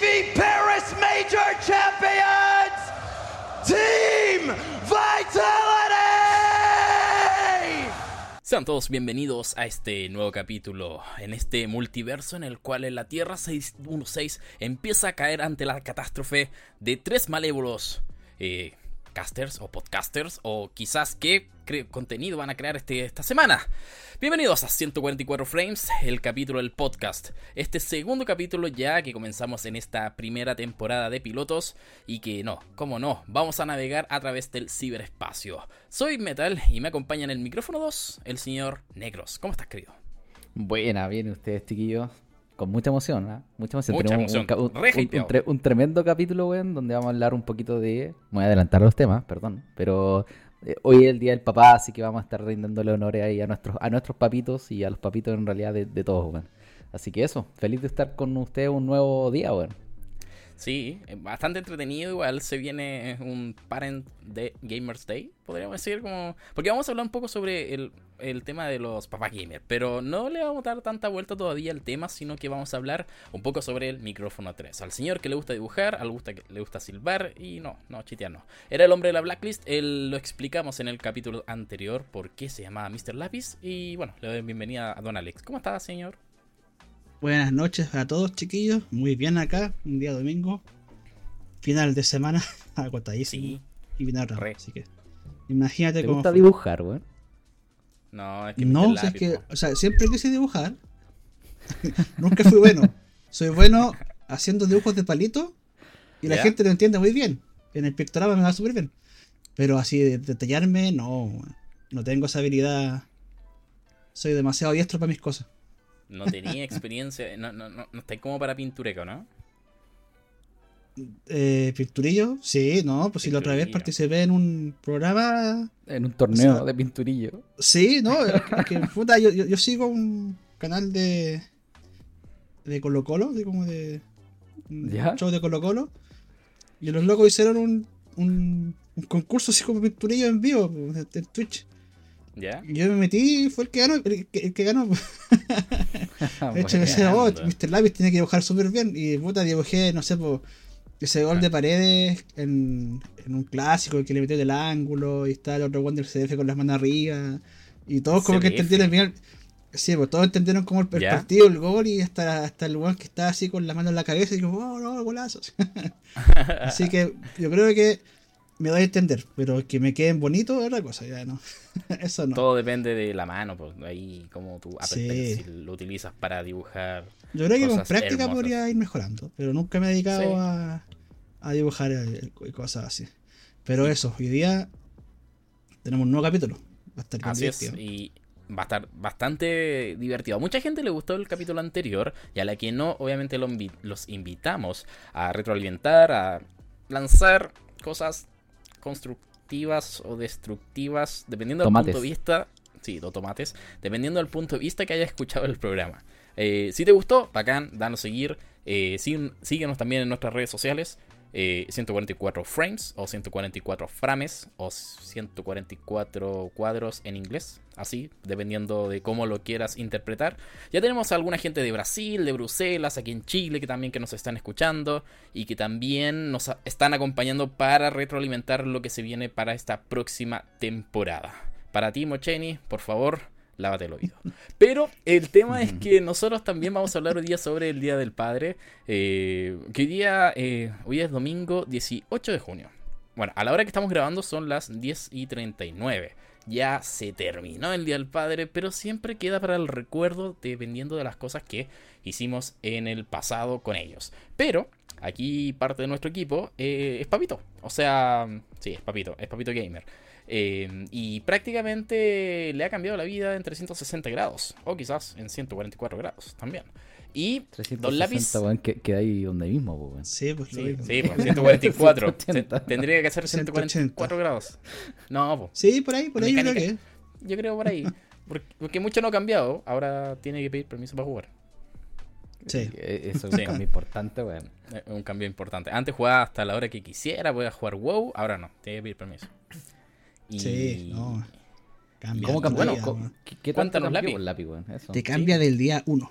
Paris Major Champions, Team Vitality! Sean todos bienvenidos a este nuevo capítulo, en este multiverso en el cual la Tierra 616 empieza a caer ante la catástrofe de tres malévolos eh, casters o podcasters o quizás qué contenido van a crear este, esta semana. Bienvenidos a 144 Frames, el capítulo del podcast. Este segundo capítulo ya que comenzamos en esta primera temporada de pilotos y que no, como no, vamos a navegar a través del ciberespacio. Soy Metal y me acompaña en el micrófono 2 el señor Negros. ¿Cómo estás, querido? Buena, bien ustedes, chiquillos con mucha emoción, ¿eh? Mucha emoción. Mucha Tenemos emoción. Un, un, un, tre un, tremendo capítulo, weón, donde vamos a hablar un poquito de... Voy a adelantar los temas, perdón. Pero eh, hoy es el Día del Papá, así que vamos a estar rindiéndole honores ahí a nuestros, a nuestros papitos y a los papitos en realidad de, de todos, weón. Así que eso, feliz de estar con ustedes un nuevo día, weón. Sí, bastante entretenido. Igual se viene un Parent de Gamers Day, podríamos decir. como Porque vamos a hablar un poco sobre el, el tema de los papás gamers. Pero no le vamos a dar tanta vuelta todavía al tema, sino que vamos a hablar un poco sobre el micrófono 3. Al señor que le gusta dibujar, al gusta que le gusta silbar y no, no, chitear no. Era el hombre de la blacklist, él lo explicamos en el capítulo anterior por qué se llamaba Mr. Lápiz. Y bueno, le doy bienvenida a Don Alex. ¿Cómo está, señor? Buenas noches a todos, chiquillos. Muy bien acá, un día domingo. Final de semana, agotadísimo. Sí. Y viene otra. Así que, imagínate ¿Te cómo. gusta dibujar, weón? No, es que. No, o sea, es que, o sea, siempre quise dibujar. Nunca fui bueno. Soy bueno haciendo dibujos de palito y la ¿Ya? gente lo entiende muy bien. En el pictograma me va súper bien. Pero así de detallarme, no. No tengo esa habilidad. Soy demasiado diestro para mis cosas. No tenía experiencia, no, no, no, no estáis como para pintureco, ¿no? Eh, ¿Pinturillo? Sí, no, pues si la otra vez participé en un programa En un torneo O sea, de pinturillo. Sí, no, es que, es que, puta, yo, yo, yo sigo un canal de de Colo Colo, de como de un ¿Ya? show de Colo Colo, y los locos hicieron un, un, un concurso así como pinturillo en vivo pues, en Twitch. ¿Ya? Yo me metí y fue el que ganó, el que, el que ganó. De hecho, decía, oh. Mr. Lápiz tiene que dibujar súper bien. Y puta, dibujé, no sé, pues, ese gol de paredes en, en un clásico que le metió del ángulo. Y está el otro Wonder CDF con las manos arriba. Y todos como que entendieron bien. Sí, pues todos entendieron como el, el el gol. Y hasta, hasta el weón que está así con las manos en la cabeza. Y como, oh, no, golazo. así que yo creo que me doy a entender. Pero que me queden bonitos es otra cosa, ya no. Eso no. Todo depende de la mano, pues ahí como tú Sí. Pencil lo utilizas para dibujar. Yo creo que con práctica hermosas. podría ir mejorando, pero nunca me he dedicado Sí. a, a dibujar eh, y cosas así. Pero eso, hoy día tenemos un nuevo capítulo. Va a estar Así es, y va a estar bastante divertido. A mucha gente le gustó el capítulo anterior y a la que no, obviamente los invitamos a retroalimentar, a lanzar cosas constructivas o destructivas, dependiendo Tomates. del punto de vista. Sí, dos tomates, dependiendo del punto de vista que haya escuchado el programa. Eh, si te gustó, bacán, danos seguir. Eh, sí- síguenos también en nuestras redes sociales. Eh, 144 frames o 144 frames o 144 cuadros en inglés, así, dependiendo de cómo lo quieras interpretar. Ya tenemos a alguna gente de Brasil, de Bruselas, aquí en Chile, que también que nos están escuchando y que también nos están acompañando para retroalimentar lo que se viene para esta próxima temporada. Para ti, Mocheni, por favor, lávate el oído. Pero el tema es que nosotros también vamos a hablar hoy día sobre el Día del Padre. eh, que hoy día, eh, hoy es domingo 18 de junio. Bueno, a la hora que estamos grabando son las 10 y 39. Ya se terminó el Día del Padre, pero siempre queda para el recuerdo dependiendo de las cosas que hicimos en el pasado con ellos. Pero aquí parte de nuestro equipo eh, es Papito. O sea, sí, es Papito, es Papito Gamer. Eh, y prácticamente le ha cambiado la vida en 360 grados. O quizás en 144 grados también. Y Don Lápiz. 360, que, queda ahí donde mismo. Sí, pues lo Sí, sí, pues, 144. 180. Se- Tendría que ser 180. 144 grados. No, pues, Sí, por ahí, por ahí yo creo que. yo creo por ahí. Porque, porque mucho no ha cambiado. Ahora tiene que pedir permiso para jugar. Sí. Eh, Eso es Sí. un cambio importante, weón. Es un cambio importante. Antes jugaba hasta la hora que quisiera, podía jugar WoW. Ahora no, tiene que pedir permiso. Y, Sí, no. Cambia ¿Cómo cambió? Bueno, weón. ¿qué, qué tanto cambió Lápiz. Eso. Te cambia del día uno.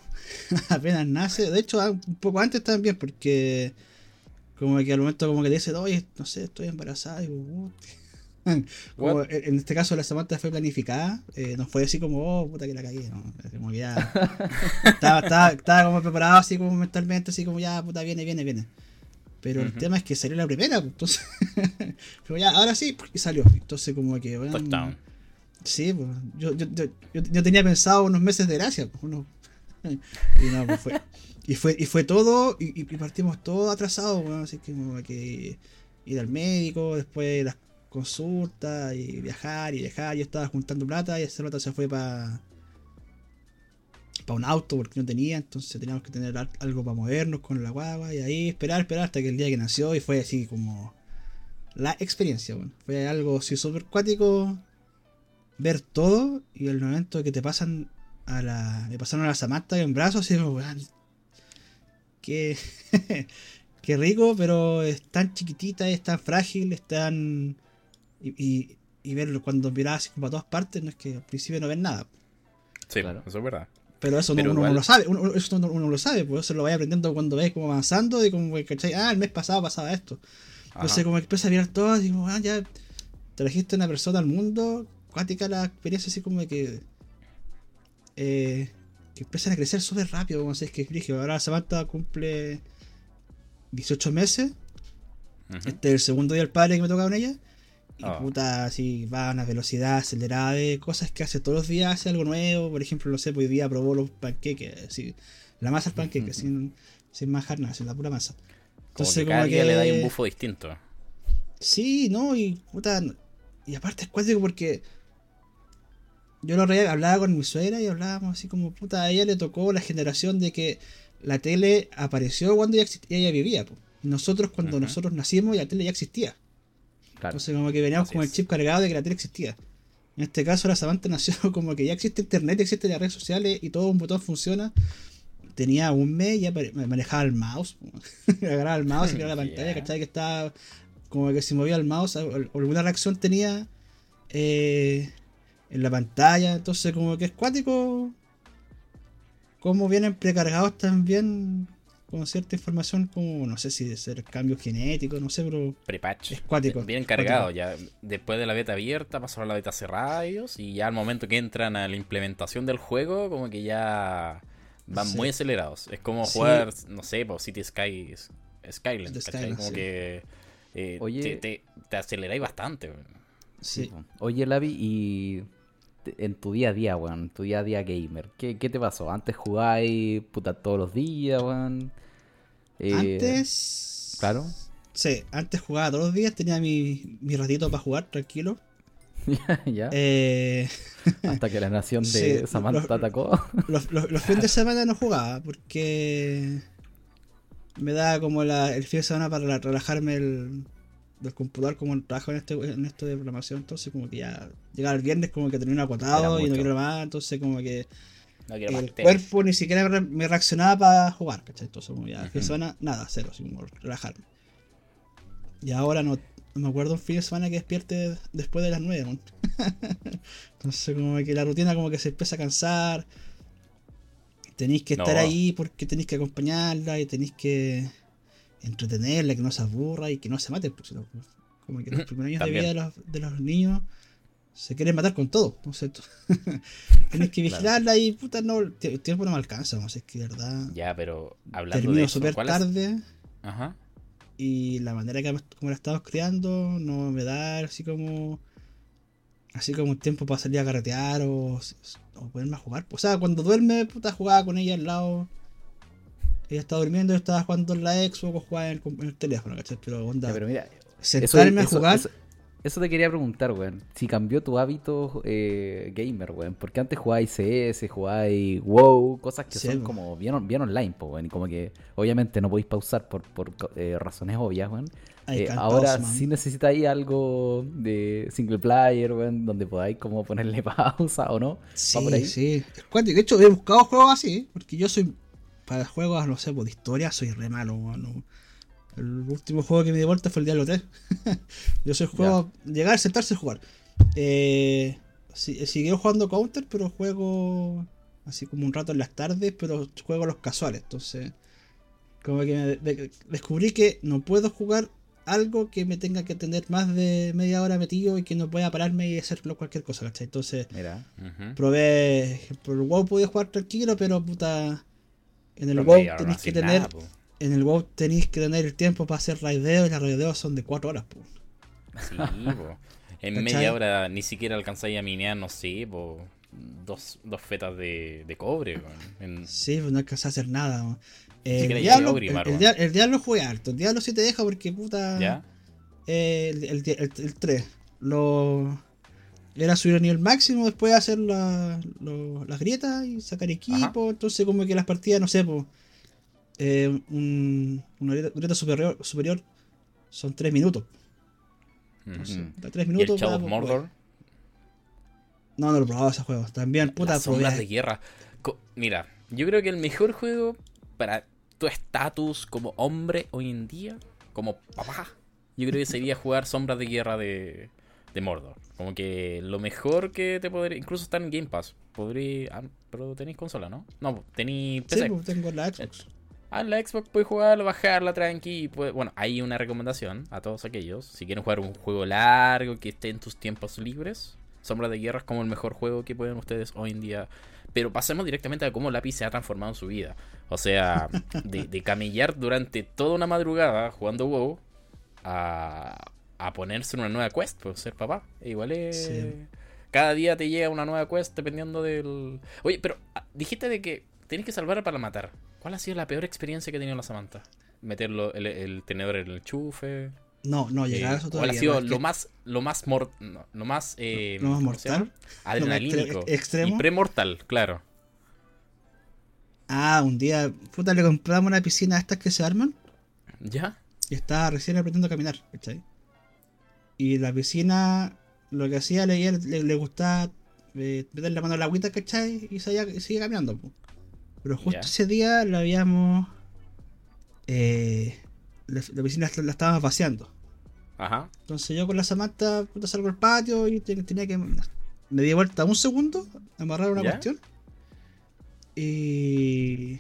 Apenas nace. De hecho, ah, un poco antes también, porque como que al momento como que te dice, oye, no sé, estoy embarazada. Y digo, "What?". Como en en este caso la Samantha fue planificada, eh, no fue así como, oh, puta que la cagué, no, como que ya estaba, estaba, estaba como preparado así como mentalmente, así como ya, puta, viene, viene, viene. Pero el tema es que salió la primera, pues, entonces, pero ya, ahora sí, y salió. Entonces como que, bueno, Touchdown. Sí, pues, yo, yo, yo, yo, yo tenía pensado unos meses de gracia, pues, uno. Y no, pues fue. Y fue, y fue todo, y, y partimos todo atrasado, bueno, así que como que ir al médico, después las consultas, y viajar, y viajar, yo estaba juntando plata, y esa plata se fue para para un auto porque no tenía, entonces teníamos que tener al- algo para movernos con la guagua, y ahí esperar, esperar hasta que el día que nació, y fue así como la experiencia, bueno. Fue algo así súper cuático ver todo y el momento que te pasan a la. Me pasaron a la Samantha en brazos y weón. Qué, qué rico, pero es tan chiquitita, es tan frágil, es tan. Y, y, y verlo cuando miras así como a todas partes, no es que al principio no ves nada. Sí, Claro. eso es verdad. Pero eso Pero no, uno igual- no lo sabe, uno, eso uno, uno lo sabe, pues eso lo vaya aprendiendo cuando ves como avanzando y como que, ¿cachai? Ah, el mes pasado pasaba esto. Entonces como que empieza a mirar todo y digo, ah, ya trajiste una persona al mundo, cuática la experiencia así como que eh, que empiezan a crecer súper rápido, como si es que es brígido. Ahora Samantha cumple 18 meses, este es el segundo día del padre que me toca con ella. Y Ah. puta, así va a una velocidad acelerada de cosas que hace todos los días, hace algo nuevo. Por ejemplo, no sé, pues hoy día probó los panqueques, así, la masa del panqueque, sin, sin majar nada, sin la pura masa. Como que cada día le da un bufo distinto. Sí, no, y puta. Y aparte es cuático porque. Yo lo reía, hablaba con mi suegra y hablábamos así como, puta, a ella le tocó la generación de que la tele apareció cuando ella, exist- ella vivía. po. Nosotros, cuando nosotros nacimos, la tele ya existía. Claro. Entonces, como que veníamos Así con el chip cargado de que la tele existía. En este caso, la Samantha nació como que ya existe internet, existen las redes sociales y todo un botón funciona. Tenía un mes ya manejaba el mouse. Agarraba el mouse y miraba la pantalla. ¿cachai? Que estaba como que si movía el mouse, alguna reacción tenía eh, en la pantalla. Entonces, como que es cuático. Como vienen precargados también con cierta información, como no sé si de ser cambios genéticos, no sé, pero Prepatch. Es cuático, Bien cargado. Ya después de la beta abierta pasaron a la beta cerrada ellos. Y ya al momento que entran a la implementación del juego, como que ya van Sí. muy acelerados. Es como Sí. jugar, no sé, por City Sky Skyland, ¿cachai? Skyland, Como sí. que eh, Oye. te, te, te aceleráis bastante. sí. Oye, Lavi, y en tu día a día, weón, en tu día a día gamer, ¿qué, qué te pasó? ¿Antes jugabais puta todos los días, weón? Eh, Antes. Claro. Sí, antes jugaba todos los días, tenía mi, mi ratito para jugar tranquilo. ya. Eh, Hasta que la nación sí, de Samantha los- atacó. los, los- los fines de semana no jugaba porque me da como la, el fin de semana para rela- relajarme el, del computador como trabajo en, este, en esto de programación. Entonces, como que ya llegaba el viernes, como que tenía un acotado Era y no quiero más. Entonces, como que No quiero más el tele. cuerpo ni siquiera me re- me reaccionaba para jugar, ¿cachai? Entonces, como ya, el fin de semana, nada, cero, así como relajarme. Y ahora no, no me acuerdo un fin de semana que despierte después de las 9, ¿no? Entonces, como que la rutina como que se empieza a cansar. Tenéis que estar ahí porque tenéis que acompañarla y tenéis que entretenerla, que no se aburra y que no se mate. Pues, no, pues, como que los primeros años de También. vida de los, de los niños se quieren matar con todo. Tú- tenéis que vigilarla y puta, no, el tie- el tiempo no me alcanza. No sé, es que de verdad Ya, pero hablando de termino eso, ¿cuál es? tarde Ajá. y la manera que como la estamos criando no me da así como así como un tiempo para salir a carretear o, o ponerme a jugar. O sea, cuando duerme, puta, jugaba con ella al lado. Ella estaba durmiendo, yo estaba jugando en la Xbox o jugaba en el, en el teléfono, ¿cachai? Pero onda, pero mira, sentarme eso, a jugar, eso- eso te quería preguntar, weón. Si cambió tu hábito eh, gamer, weón. Porque antes jugabais CS, jugabais WoW, cosas que Sí, son weón. como bien, on- bien online, po, weón. Y como que obviamente no podéis pausar por, por eh, razones obvias, weón. Eh, ahora pause, sí necesitáis algo de single player, weón, donde podáis como ponerle pausa o no. ¿Va por Sí, sí. De hecho, he buscado juegos así, porque yo soy, para juegos, no sé, pues, de historia, soy re malo. El último juego que me di vuelta fue el Diablo 3. yo soy juego, llegar, sentarse y jugar. Eh, si, sigo jugando Counter, pero juego así como un rato en las tardes, pero juego los casuales. Entonces, como que me de- descubrí que no puedo jugar algo que me tenga que tener más de media hora metido y que no pueda pararme y hacer cualquier cosa, ¿cachai? Entonces, Mira. Ujú. probé. Por el WoW podía jugar tranquilo, pero puta. En el Pero WoW tenéis que tener. nada. En el WoW tenéis que tener el tiempo para hacer raideos y las raideos son de 4 horas, po. Sí, po. En ¿Cachai? media hora ni siquiera alcanzáis a minear, no sé, po, dos, dos fetas de, de cobre. En- Sí, pues no alcanzás a hacer nada. Eh, el, diablo, el, el el diablo juega harto. El diablo sí te deja porque puta. ¿Ya? eh, el, el 3. Lo. Era subir a nivel máximo, después hacer la- lo- las grietas y sacar equipo. Entonces, como que las partidas, no sé, pues. eh, un, una grieta, grieta superior, superior son 3 minutos. Entonces, Mm. da 3 ¿Y el minutos. Para- of Mordor? No, no lo he probado ese juego. También, puta, Las sombras probé- de guerra. Co- Mira, yo creo que el mejor juego para tu estatus como hombre hoy en día, como papá, yo creo que sería jugar sombras de guerra de, de Mordor. Como que lo mejor que te podría. Incluso está en Game Pass. Podría. ah, pero tenéis consola, ¿no? No, tenéis Sí, PC. pues, tengo la Xbox. Ah, en la Xbox puedes jugarlo, bajarla tranqui. y Bueno, hay una recomendación a todos aquellos. Si quieren jugar un juego largo que esté en tus tiempos libres, Sombra de Guerra es como el mejor juego que pueden ustedes hoy en día. Pero pasemos directamente a cómo Lápiz se ha transformado en su vida. O sea, de, de camellar durante toda una madrugada jugando WoW a, a ponerse en una nueva quest, por ser papá. Igual es. Sí. Cada día te llega una nueva quest dependiendo del. Oye, pero ah, dijiste de que tenés que salvar para matar. ¿Cuál ha sido la peor experiencia que ha tenido la Samantha? Meterlo el, el tenedor en el enchufe. No, no, llegar a Eh, eso ¿Cuál todavía. ha sido lo más, lo más mor- no, lo más, eh, ¿Lo más mortal? Adrenalínico. extre- extremo? Y premortal, claro. Ah, un día, puta, le compramos una piscina a estas que se arman ¿Ya? y estaba recién aprendiendo a caminar, ¿cachai? Y la piscina, lo que hacía, le, le, le gustaba eh, meter la mano en la agüita, ¿cachai? Y seguía caminando, po. Pero justo ese día la habíamos. Eh, la, la piscina la, la estábamos vaciando. Ajá. Entonces yo con la Samantha puta, salgo al patio y te- tenía que. Me di vuelta un segundo, amarrar una cuestión. Y.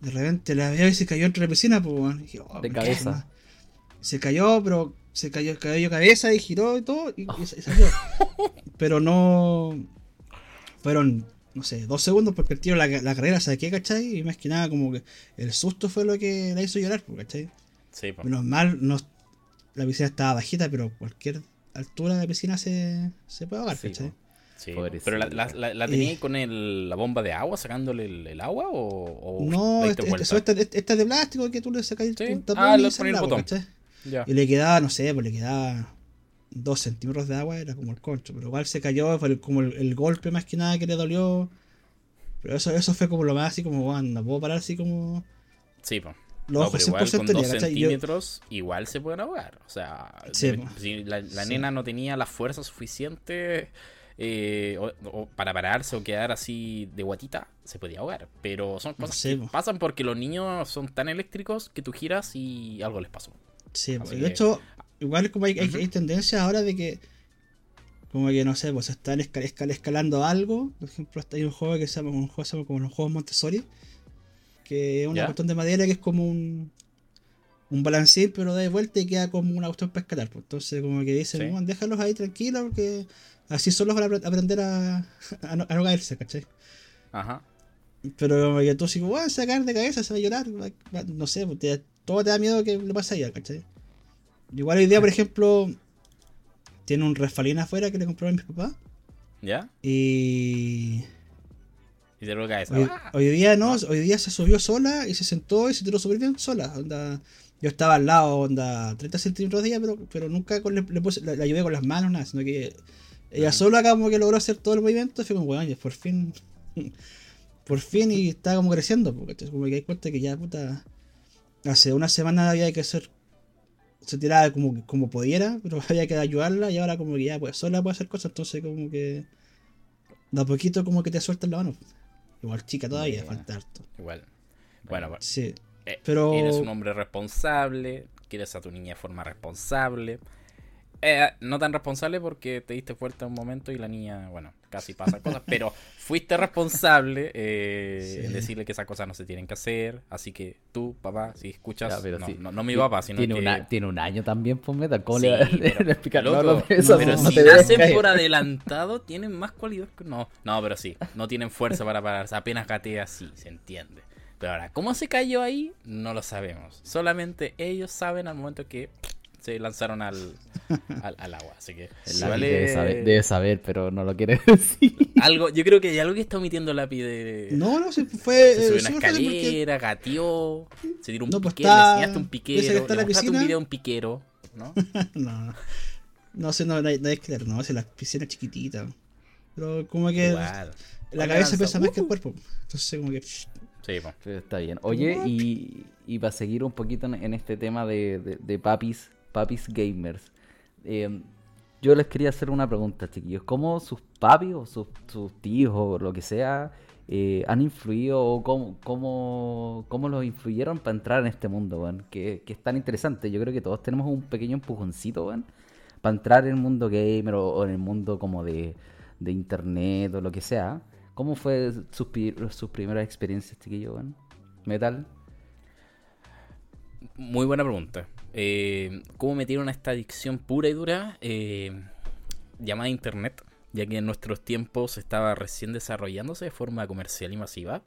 De repente la veo y se cayó entre la piscina, pues, dije, oh, De cabeza. Se cayó, pero se cayó, cayó cabeza y giró y todo, y, y sa- y salió. pero no. Fueron, no sé, dos segundos porque el tío la, la carrera saqué, ¿cachai? Y más que nada, como que el susto fue lo que la hizo llorar, pues, ¿cachai? Sí, po. Menos mal, no, la piscina estaba bajita, pero cualquier altura de la piscina se, se puede ahogar, Sí, ¿cachai? po. Sí. Pero la, la, la, la tenía Eh. con el, la bomba de agua, sacándole el, el agua o, o No, este, diste este, esta, esta es de plástico que tú le sacas Sí. un tapón Ah, y pones el agua, botón. ¿cachai? Y le quedaba, no sé, pues le quedaba dos centímetros de agua, era como el concho, pero igual se cayó, fue como el, el golpe más que nada que le dolió. Pero eso, eso fue como lo más así como, bueno, no puedo parar así como Sí, los No, ojos pero igual con 100% dos ya, ¿cachai? Y yo- centímetros igual se pueden ahogar. O sea, Sí, si la, la Sí. nena no tenía la fuerza suficiente eh, o- o para pararse o quedar así de guatita, se podía ahogar. Pero son cosas Sí, que po. pasan porque los niños son tan eléctricos que tú giras y algo les pasó. Sí, Así pues, de que- hecho, igual como hay, hay, Ujú. hay tendencias ahora de que, como que no sé, pues están esca- esca- escalando algo. Por ejemplo, hay un juego que se llama, un juego, se llama como los juegos Montessori, que es una cuestión de madera que es como un, un balancín, pero da vuelta y queda como una cuestión para escalar. pues. Entonces, como que dicen, Sí. "Bueno, déjalos ahí tranquilos, porque así solo van a apre- aprender a, a, no, a no caerse, ¿cachai? Ajá. Pero como que tú si bueno, se va a caer de cabeza, se va a llorar, no sé, pues, te- todo te da miedo que le pase a ella, ¿cachai? Igual hoy día, por ejemplo, tiene un resfalín afuera que le compraron mis papás. ¿Ya? Y Y te lo caes. hoy, ¡Ah! hoy día no, hoy día se subió sola y se sentó y se tiró súper bien sola. Onda, yo estaba al lado, onda, 30 centímetros de ella, pero, pero nunca con- le, le puse- la, la ayudé con las manos, nada, sino que ella Ajá. sola como que logró hacer todo el movimiento y fue como, weón, ya por fin, por fin y está como creciendo, porque como que hay cuenta que ya, puta, hace una semana había que hacer, se tiraba como, como pudiera, pero había que ayudarla y ahora como que ya pues sola puede hacer cosas, entonces como que da poquito como que te sueltan la mano. Igual chica todavía, falta harto. Igual. Bueno, bueno. Sí. Eh, Pero- Eres un hombre responsable, quieres a tu niña de forma responsable. eh, no tan responsable porque te diste fuerte un momento y la niña, bueno, casi pasa cosas, pero fuiste responsable eh, Sí. en decirle que esas cosas no se tienen que hacer. Así que tú, papá, si escuchas, Ya, no, no, no mi papá, sino tiene, que... una- tiene un año también, pues Metal. ¿Cómo Sí, le, pero, explicar? loco, no, eso pero si nacen por adelantado, tienen más cualidad que no. No, pero sí, no tienen fuerza para pararse. Apenas gatea, sí, se entiende. Pero ahora, ¿cómo se cayó ahí? No lo sabemos. Solamente ellos saben al momento que se lanzaron al, al, al agua. Así que El si lápiz vale debe, saber, debe saber, pero no lo quiere decir. algo. Yo creo que hay algo que está omitiendo Lápiz de. No, no, sí, fue. Se eh, subió una fácil porque- escalera, gateó, se tiró un No, pues piquero, está- le enseñaste un piquero, está le mostraste un video de un piquero, ¿no? No, no. No sé, no, no hay, no hay que leer, no, si la piscina es chiquitita. Pero como que Igual. la cabeza lanza- pesa más que el uh. cuerpo. Entonces, como que. Sí. Pero está bien. Oye, y, y para seguir un poquito en, en este tema de, de- de papis, papis gamers, eh, yo les quería hacer una pregunta, chiquillos. ¿Cómo sus papis o sus, sus tíos o lo que sea eh, han influido o cómo, cómo, cómo los influyeron para entrar en este mundo, weón? Que, que es tan interesante. Yo creo que todos tenemos un pequeño empujoncito, para entrar en el mundo gamer o, o en el mundo como de, de internet o lo que sea. ¿Cómo fue sus, sus primeras experiencias, chiquillos, weón? Metal. Muy buena pregunta. Eh, ¿Cómo metieron a esta adicción pura y dura eh, llamada Internet? Ya que en nuestros tiempos estaba recién desarrollándose de forma comercial y masiva.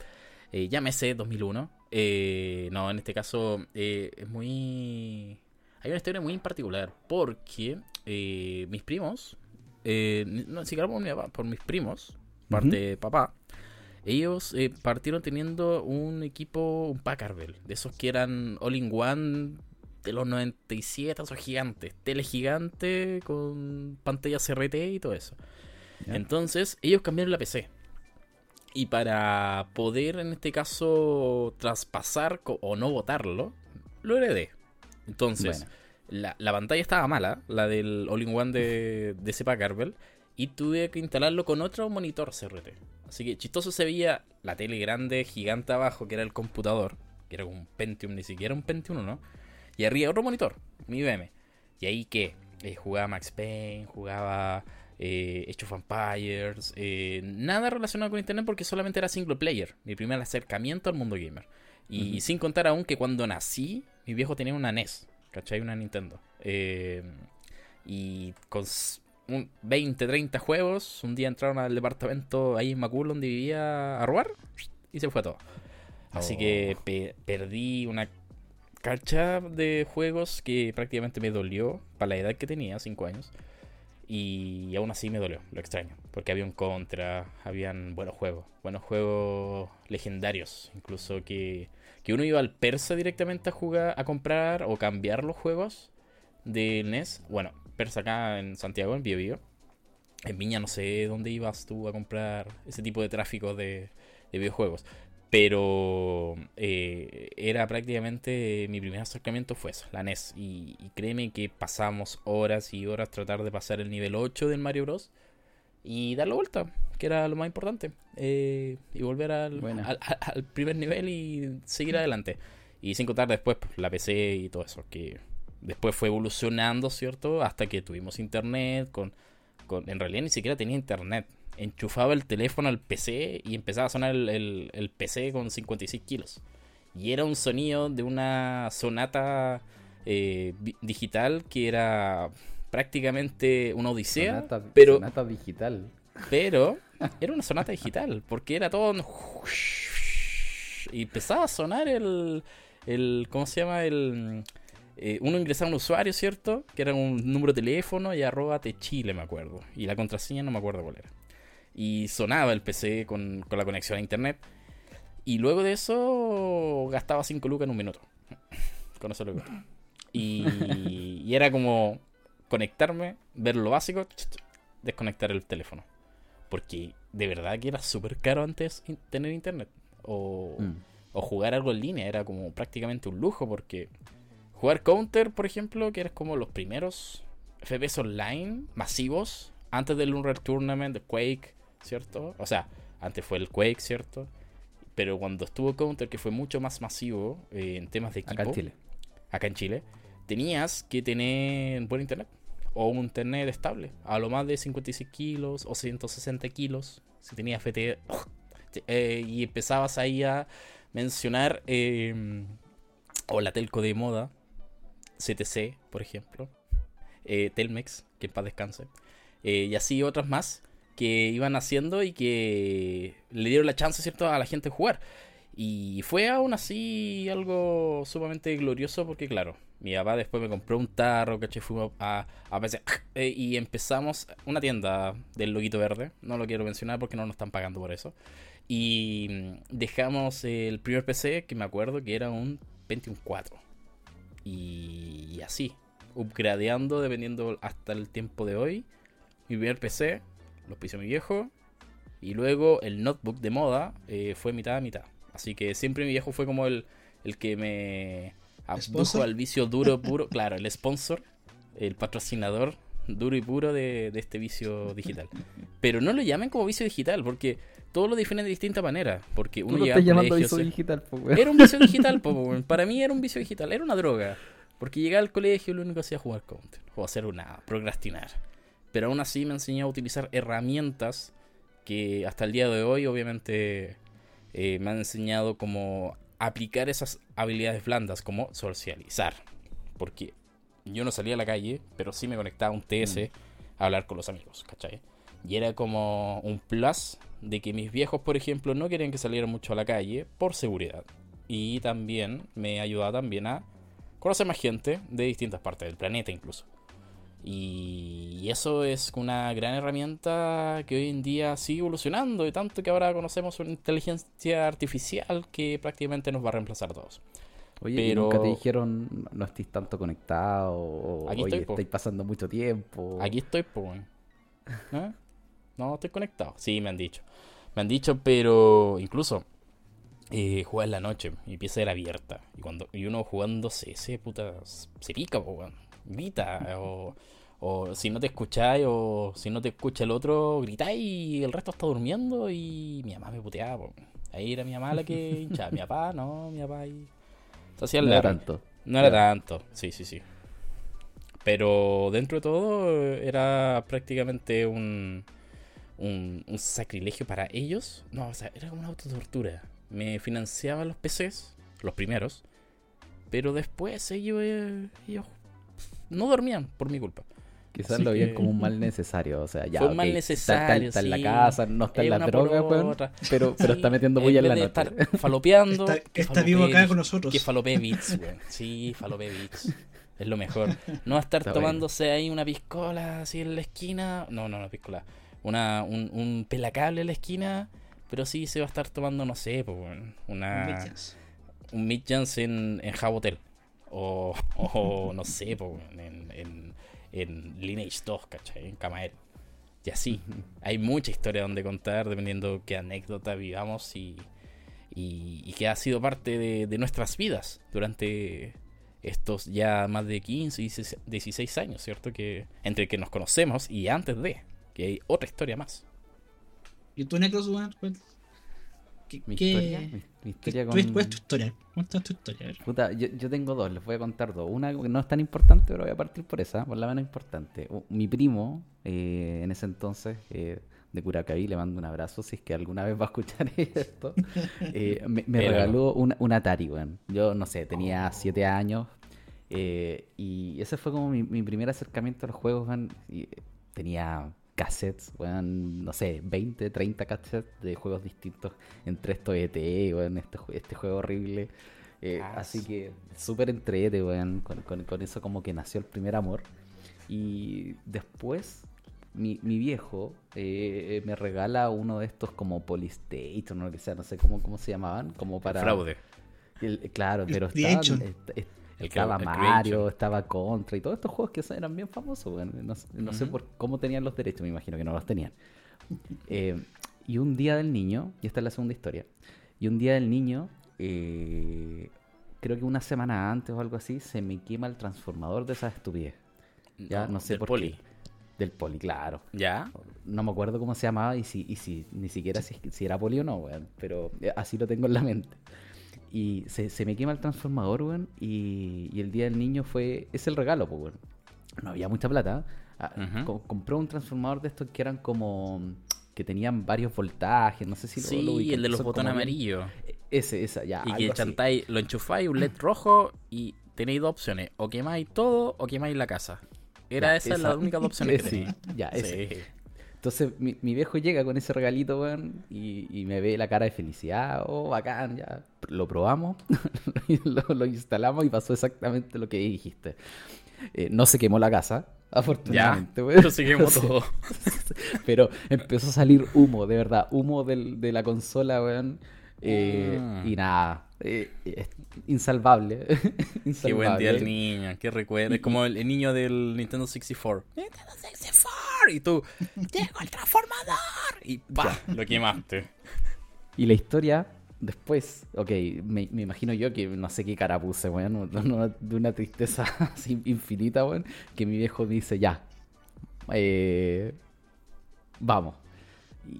Eh, llámese 2001. Eh, no, en este caso eh, es muy... Hay una historia muy en particular. Porque eh, mis primos, eh, no siquiera por, mi papá, por mis primos, parte de papá, ellos eh, partieron teniendo un equipo, un Packard Bell, de esos que eran all-in-one de los 97, esos gigantes, tele gigante con pantalla CRT y todo eso. Entonces, ellos cambiaron la PC. Y para poder, en este caso, traspasar o no votarlo, lo heredé. Entonces, Bueno. la, la pantalla estaba mala, la del all-in-one de, de ese Packard Bell, y tuve que instalarlo con otro monitor CRT. Así que chistoso se veía la tele grande, gigante abajo, que era el computador, que era como un Pentium, ni siquiera un Pentium 1, y arriba otro monitor, mi IBM. Y ahí que jugaba Max Payne, jugaba eh, Age of Empires, eh, nada relacionado con internet porque solamente era single player, mi primer acercamiento al mundo gamer. Y sin contar aún que cuando nací, mi viejo tenía una NES, ¿cachai? Una Nintendo. Eh, y con s- un 20, 30 juegos, un día entraron al departamento ahí en Macul donde vivía a robar y se fue todo. Así Oh. que pe- perdí una cacha de juegos que prácticamente me dolió para la edad que tenía, 5 años. Y aún así me dolió, lo extraño. Porque había un contra, habían buenos juegos, buenos juegos legendarios. Incluso que, que uno iba al Persa directamente a jugar, a comprar o cambiar los juegos del NES. Bueno, Persa acá en Santiago, en Bio. En Viña no sé dónde ibas tú a comprar ese tipo de tráfico de videojuegos. Pero eh, era prácticamente mi primer acercamiento fue eso, la NES. Y, y créeme que pasamos horas y horas tratar de pasar el nivel 8 del Mario Bros. Y darle vuelta, que era lo más importante. eh, y volver al, Buena. al, al- al primer nivel y seguir adelante. Y sin contar después pues, la PC y todo eso, que después fue evolucionando, ¿cierto? Hasta que tuvimos internet, con, con en realidad ni siquiera tenía internet. Enchufaba el teléfono al PC y empezaba a sonar el, el- el PC con 56 kilos. Y era un sonido de una sonata eh, digital que era prácticamente una odisea, Sonata, pero, sonata digital. pero era una sonata digital, porque era todo... Y empezaba a sonar el... el ¿Cómo se llama? El... eh, uno ingresaba a un usuario, ¿cierto? Que era un número de teléfono y arroba de Chile, me acuerdo. Y la contraseña no me acuerdo cuál era. Y sonaba el PC con, con la conexión a internet. Y luego de eso gastaba 5 lucas en un minuto. Con eso lo. Y, y era como conectarme, ver lo básico, desconectar el teléfono. Porque de verdad que era súper caro antes tener internet. O, Mm. o jugar algo en línea. Era como prácticamente un lujo. Porque jugar Counter, por ejemplo, que eres como los primeros FPS online masivos. Antes del Unreal Tournament, de Quake, ¿cierto? O sea, antes fue el Quake, ¿cierto? Pero cuando estuvo Counter, que fue mucho más masivo eh, en temas de equipo Acá en Chile. acá en Chile, tenías que tener buen internet. o un internet estable, a lo más de 56 kilos o 160 kilos, si tenías FT. Eh, y empezabas ahí a mencionar eh, o la telco de moda, CTC, por ejemplo, eh, Telmex, que en paz descanse, y así otras más que iban haciendo y que le dieron la chance, ¿cierto?, a la gente de jugar. Y fue aún así algo sumamente glorioso porque, claro, mi papá después me compró un tarro, ¿cachai? Fuimos a, a PC, eh, y empezamos una tienda del Loguito Verde. No lo quiero mencionar porque no nos están pagando por eso. Y mm, dejamos el primer PC que me acuerdo que era un Pentium 4. Y, y así, upgradeando dependiendo hasta el tiempo de hoy. Mi primer PC, lo piso mi viejo. Y luego el notebook de moda eh, fue mitad a mitad. Así que siempre mi viejo fue como el, el que me abdujo al vicio duro, puro. claro, el sponsor, el patrocinador duro y puro de, de este vicio digital. Pero no lo llamen como vicio digital, porque todos lo definen de distinta manera. Porque Tú uno lo estás llamando colegio, vicio digital, po, weón. era un vicio digital, po, weón. para mí era un vicio digital, era una droga. Porque llegaba al colegio y lo único que hacía era jugar counter o hacer una, procrastinar. Pero aún así me enseñó a utilizar herramientas que hasta el día de hoy obviamente eh, me han enseñado cómo aplicar esas habilidades blandas como socializar. Porque yo no salía a la calle, pero sí me conectaba a un TS a hablar con los amigos, ¿cachai? Y era como un plus de que mis viejos, por ejemplo, no querían que saliera mucho a la calle por seguridad. Y también me ayudaba también a conocer más gente de distintas partes del planeta incluso. Y eso es una gran herramienta que hoy en día sigue evolucionando, y tanto que ahora conocemos una inteligencia artificial que prácticamente nos va a reemplazar a todos. Oye, Pero- ¿y nunca te dijeron no- estés tanto conectado o Aquí oye, estoy, estáis pasando mucho tiempo? Aquí estoy, pues. ¿Eh? No, estoy conectado. Sí, me han dicho. Me han dicho, pero incluso eh, en la noche y pieza era abierta. Y cuando y uno jugando CS, puta, se pica, po, weón. grita. O, o si no te escucháis, o si no te escucha el otro, gritáis y el resto está durmiendo. Y mi mamá me puteaba. po. Ahí era mi mamá la que hinchaba. mi papá, no, mi papá ahí. El no era tanto. No era tanto, sí, sí, sí. Pero dentro de todo era prácticamente un, un, un sacrilegio para ellos. No, o sea, era como una autotortura. Me financiaban los PCs, los primeros, pero después ellos, eh, ellos no dormían por mi culpa. Quizás Así lo veían que- como un mal necesario. O sea, ya. Fue un mal está- necesario, Está, en la casa, no está en la droga, weón. Pero, pero Sí, está metiendo bulla en la noche. estar falopeando. Está, que está vivo acá con nosotros. Que falopee beats, weón. Sí, falopee beats. Es lo mejor. No estar Está tomándose ahí una piscola así en la esquina. No, no, no, piscola. Una, un, un pelacable en la esquina. Pero sí se va a estar tomando, no sé, pues, weón, una, un Midjans en, en Jabotel. O, o no sé, pues, weón, en, en, en Lineage 2, ¿cachai? En Camael. Y así. Hay mucha historia donde contar, dependiendo qué anécdota vivamos y, y, que ha sido parte de, nuestras vidas durante estos ya más de 15 y 16 años, ¿cierto? Que entre que nos conocemos y antes de, que hay otra historia más. ¿Y weón? ¿Cuál- ¿Qué, Mi qué- historia, mi, mi historia cuál es- con... cuál es tu historia? Cuéntanos tu historia. a ver. Puta, yo, yo tengo dos, les voy a contar dos. Una que no es tan importante, pero voy a partir por esa, por la menos importante. Mi primo, eh, en ese entonces, eh, de Curacaví, le mando un abrazo si es que alguna vez va a escuchar esto. eh, me me Pero- regaló un, un Atari, weón. Yo, no sé, tenía siete años. eh, y ese fue como mi, mi primer acercamiento a los juegos, y, tenía cassettes, weón, no sé, 20, 30 cassettes de juegos distintos entre estos ET, weón, este, jue- este juego horrible. Eh, Ah, así sí. que súper entrete, weón. Con, con- con eso como que nació el primer amor. Y después mi, mi viejo eh, me regala uno de estos como Polystation o lo que sea, no sé cómo, cómo se llamaban, como para... Fraude. El- claro, pero estaban- est- est- El estaba el Mario, estaba Contra y todos estos juegos que eran bien famosos, weón. No, sé- por cómo tenían los derechos, me imagino que no los tenían. Eh, y un día del niño, y esta es la segunda historia, y un día del niño, eh, creo que una semana antes o algo así, se me quema el transformador de esa estupidez. Ya, no, sé del por poli. qué. Del poli, claro. ¿Ya? No me acuerdo cómo se llamaba y si, y si ni siquiera si, si era poli o no, weón. Pero eh, así lo tengo en la mente. Y se, se me quema el transformador, weón. Y, y el día del niño fue. Es el regalo, pues, weón. No había mucha plata. Ah, co- compró un transformador de estos que eran como. que tenían varios voltajes, no sé si lo- lo, Sí, el de los botones amarillos. Ese, esa, ya. Y que chantáis, lo enchufáis un LED rojo y tenéis dos opciones. O quemáis todo o quemáis la casa. Era Ya, esa, la única dos opciones que Sí, tenía. ya, ese. Sí. Entonces mi, mi viejo llega con ese regalito, weón, y, y me ve la cara de felicidad, oh, bacán, ya. Lo probamos, lo, lo instalamos y pasó exactamente lo que dijiste. Eh, no se quemó la casa, Ya, afortunadamente, weón. pero se quemó todo. Pero empezó a salir humo, de verdad, humo del- de la consola, weón. eh, Ah. Y nada, eh, es insalvable. Qué insalvable. buen día el niño, qué recuerdo. Es como el, el niño del Nintendo 64. Nintendo 64. Y tú, llegó el transformador. Y pa, lo quemaste. Y la historia, después, ok, me, imagino yo que no sé qué cara puse, weón, de una, de una tristeza así infinita, weón, que mi viejo me dice, ya, eh, vamos.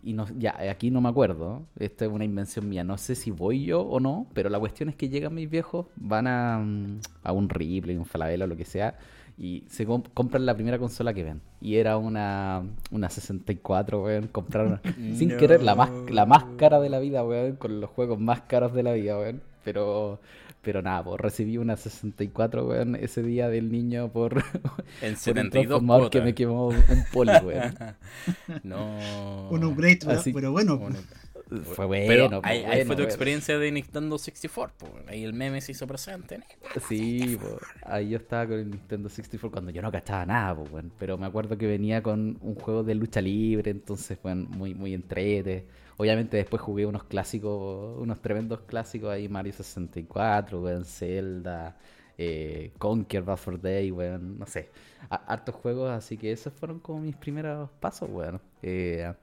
Y, no, ya, aquí no me acuerdo, esto es una invención mía, no sé si voy yo o no, pero la cuestión es que llegan mis viejos, van a, mm, a un Ripley, un Falabella, lo que sea, y se comp- compran la primera consola que ven. Y era una, una 64, weón, compraron sin querer la más, la más cara de la vida, weón, con los juegos más caros de la vida, weón. Pero, pero nada, pues recibí una 64, weón, ese día del niño por, En por un 72 transformador que me quemó un poli, weón. No. Un upgrade, pero- Así- pero bueno. Un- Fue bueno, Pero ahí, fue tu experiencia de Nintendo 64. po. Ahí el meme se hizo presente. Sí, po. ahí yo estaba con el Nintendo 64 cuando yo no cachaba nada, weón. pero me acuerdo que venía con un juego de lucha libre, entonces, bueno, muy, muy entrete. Obviamente después jugué unos clásicos, unos tremendos clásicos ahí, Mario 64, weón, Zelda, eh, Conquer, Bad for Day, weón, no sé, hartos juegos, así que esos fueron como mis primeros pasos, weón. Eh,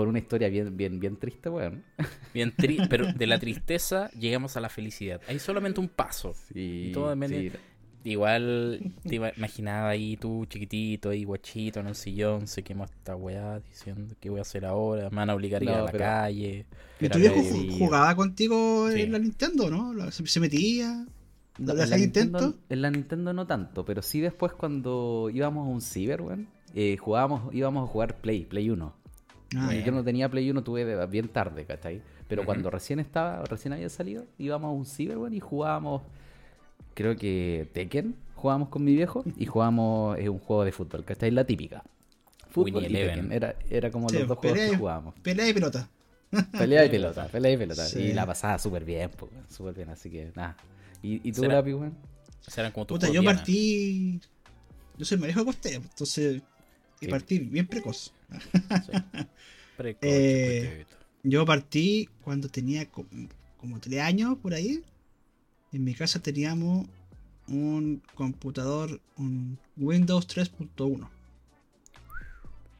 con una historia bien, bien, bien triste, weón. Bien tri- pero de la tristeza llegamos a la felicidad. Hay solamente un paso. Sí, Y todo depende- sí. Igual te iba- imaginaba ahí tú chiquitito, ahí guachito en un sillón, se quemó esta weá diciendo qué voy a hacer ahora, me van a obligar a ir No, a la pero- calle. ¿Y tu viejo jugaba contigo Sí. en la Nintendo, no? ¿Se, se metía? No, ¿Le en, la Nintendo, en la Nintendo no tanto, pero sí después cuando íbamos a un ciber, weón, eh, jugábamos, íbamos a jugar Play, Play 1. Ah, ya. Yo no tenía Play 1, tuve bien tarde, ¿cachai? Pero cuando recién estaba, recién había salido, íbamos a un ciber, weón, y jugábamos, creo que Tekken, jugábamos con mi viejo, y jugábamos eh, un juego de fútbol, ¿cachai? La típica. Fútbol Winnie y Eleven. Tekken, era, era como Sí, los dos juegos que jugábamos. Pelea y pelota. Pelea y pelota, pelea y pelota. Sí. Y la pasaba súper bien, pues, súper bien, así que nada. ¿Y, y tú. Lapi, weón? O sea, eran como tus Puta, yo partí. Yo soy manejo de coste, entonces. Y Sí. partí bien precoz. Sí. Eh. Yo partí cuando tenía co- como 3 años por ahí. En mi casa teníamos un computador, un Windows 3.1.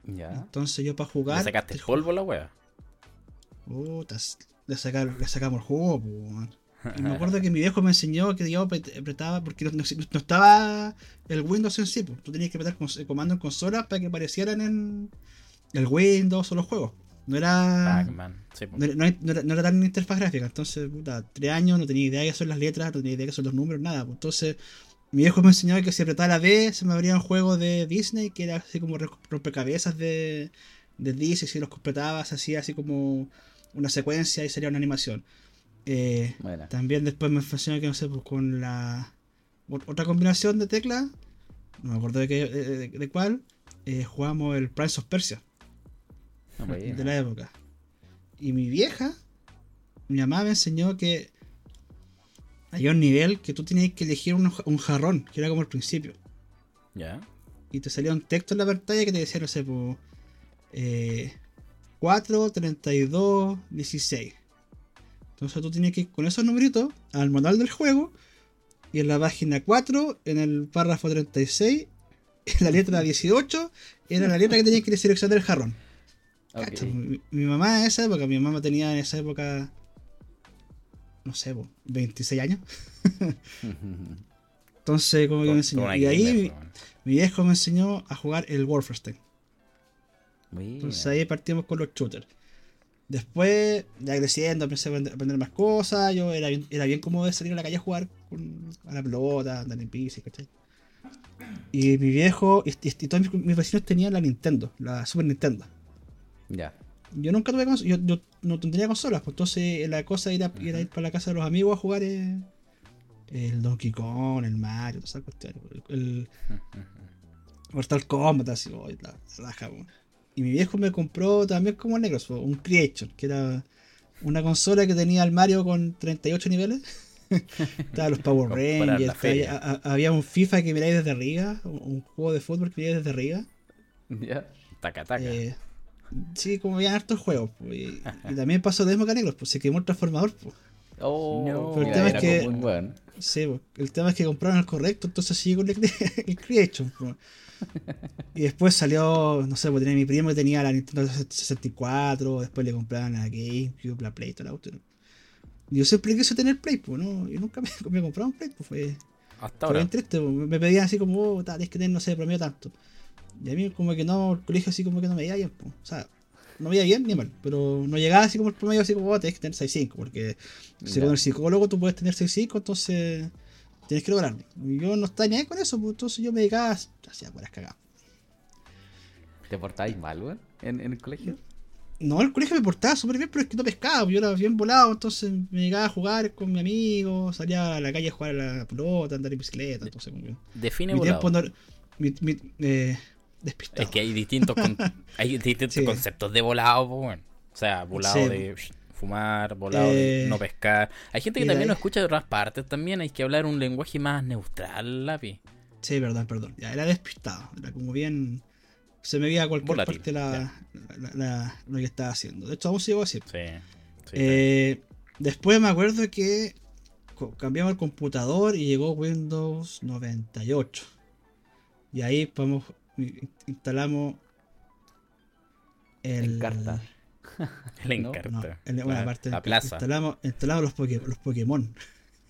Ya. Entonces yo para jugar. ¿Le sacaste te- polvo la wea? Le, sacamos el juego. Y me acuerdo que mi viejo me enseñó que yo apret- apretaba, porque no, no- no estaba el Windows en sí, tú tenías que apretar cons- comando en consola para que aparecieran en el Windows o los juegos. No era, Pac-Man. Sí, no, era, no era- no era- tan interfaz gráfica, entonces, puta, tres años, no tenía idea de qué son las letras, no tenía idea de qué son los números, nada. pues. Entonces, mi viejo me enseñó que si apretaba la B se me abría un juego de Disney que era así como rompecabezas de, de Disney, si los completabas, hacía así como una secuencia y sería una animación. Eh, Bueno. también después me enseñó que no sé, pues con la ot- otra combinación de teclas, no me acuerdo de, qué, de, de- de cuál, eh, jugamos el Prince of Persia No, de la época. Y mi vieja, mi mamá me enseñó que había un nivel que tú tenías que elegir un, un jarrón, que era como el principio. Ya. Y te salía un texto en la pantalla que te decía, no sé, pues, eh, 4, 32, 16. Entonces tú tienes que ir con esos numeritos al manual del juego y en la página 4, en el párrafo 36, en la letra 18, era la letra que tenías que seleccionar del jarrón. Mi, mi mamá en esa época, mi mamá tenía en esa época, no sé, po, 26 años. Entonces, como que me enseñó. Y ahí mi, viejo me enseñó a jugar el Wolfenstein. Entonces ahí partimos con los shooters. Después, ya creciendo, empecé a aprender, más cosas. Yo era bien, era bien cómodo de salir a la calle a jugar con, a la pelota, andar en bici, ¿cachai? Y mi viejo y, y- y todos mis, mis vecinos tenían la Nintendo, la Super Nintendo. Ya. Yo nunca tuve consolas, yo, yo no tenía consolas, pues entonces la cosa era, era ir para la casa de los amigos a jugar eh, el Donkey Kong, el Mario, todas esas cuestiones. El, el Mortal Kombat, así, oh, la, raja, weón. Y mi viejo me compró también como negros, pues, un Creation, que era una consola que tenía el Mario con 38 niveles. Estaban los Power Rangers, había, a- había un FIFA que miráis desde arriba, un un juego de fútbol que miráis desde arriba. Ya. Taca, taca. Eh, sí, como habían hartos juegos. pues, y, y también pasó de Desmo Negros, pues se quemó el transformador. Pues. Oh, No. Pero el tema es que- un. Sí, pues, el tema es que compraron el correcto, entonces sigue con el, el Creation. pues. Y después salió, no sé, pues tenía mi primo que tenía la Nintendo 64, después le compraban la GameCube, la Play, toda la. Y Yo siempre quise tener Play, pues, ¿no? Y nunca me, me compraron Play, pues fue, Hasta fue ahora. bien triste, pues. me pedían así como, oh, tienes que tener, no sé, promedio tanto. Y a mí como que no, el colegio así como que no me veía bien, pues. O sea, no me veía bien ni mal, pero no llegaba así como el promedio así como, oh, tienes que tener 6.5, porque según Ya. el psicólogo tú puedes tener 6.5, entonces tienes que lograrlo. Y yo no estaba ni ahí con eso, pues entonces yo me dedicaba, a- hacía buenas cagadas. ¿Te portáis mal, weón? ¿En, en el colegio? No, el colegio me portaba súper bien, pero es que no pescaba, pues, yo era bien volado, entonces me dedicaba a jugar con mi amigo, salía a la calle a jugar a la pelota, andar en bicicleta, entonces como que... Define Mi volado. tiempo no... Mi, mi, eh, despistado. Es que hay distintos, con- hay distintos Sí. conceptos de volado, pues, bueno. O sea, volado Sí. de fumar, volado de Eh, no pescar. Hay gente que también lo escucha de otras partes también. Hay que hablar un lenguaje más neutral, lápiz. Sí, perdón, perdón. Ya era despistado. Era como bien. Se me veía a cualquier Volátil, parte la, la- la- lo que estaba haciendo. De hecho, aún sigo así. Sí. sí, Eh, después me acuerdo que cambiamos el computador y llegó Windows 98. Y ahí vamos, instalamos el. Encarta. No, encarta. No, bueno, la, aparte, la plaza. Instalamos, instalamos los, Poké- los Pokémon.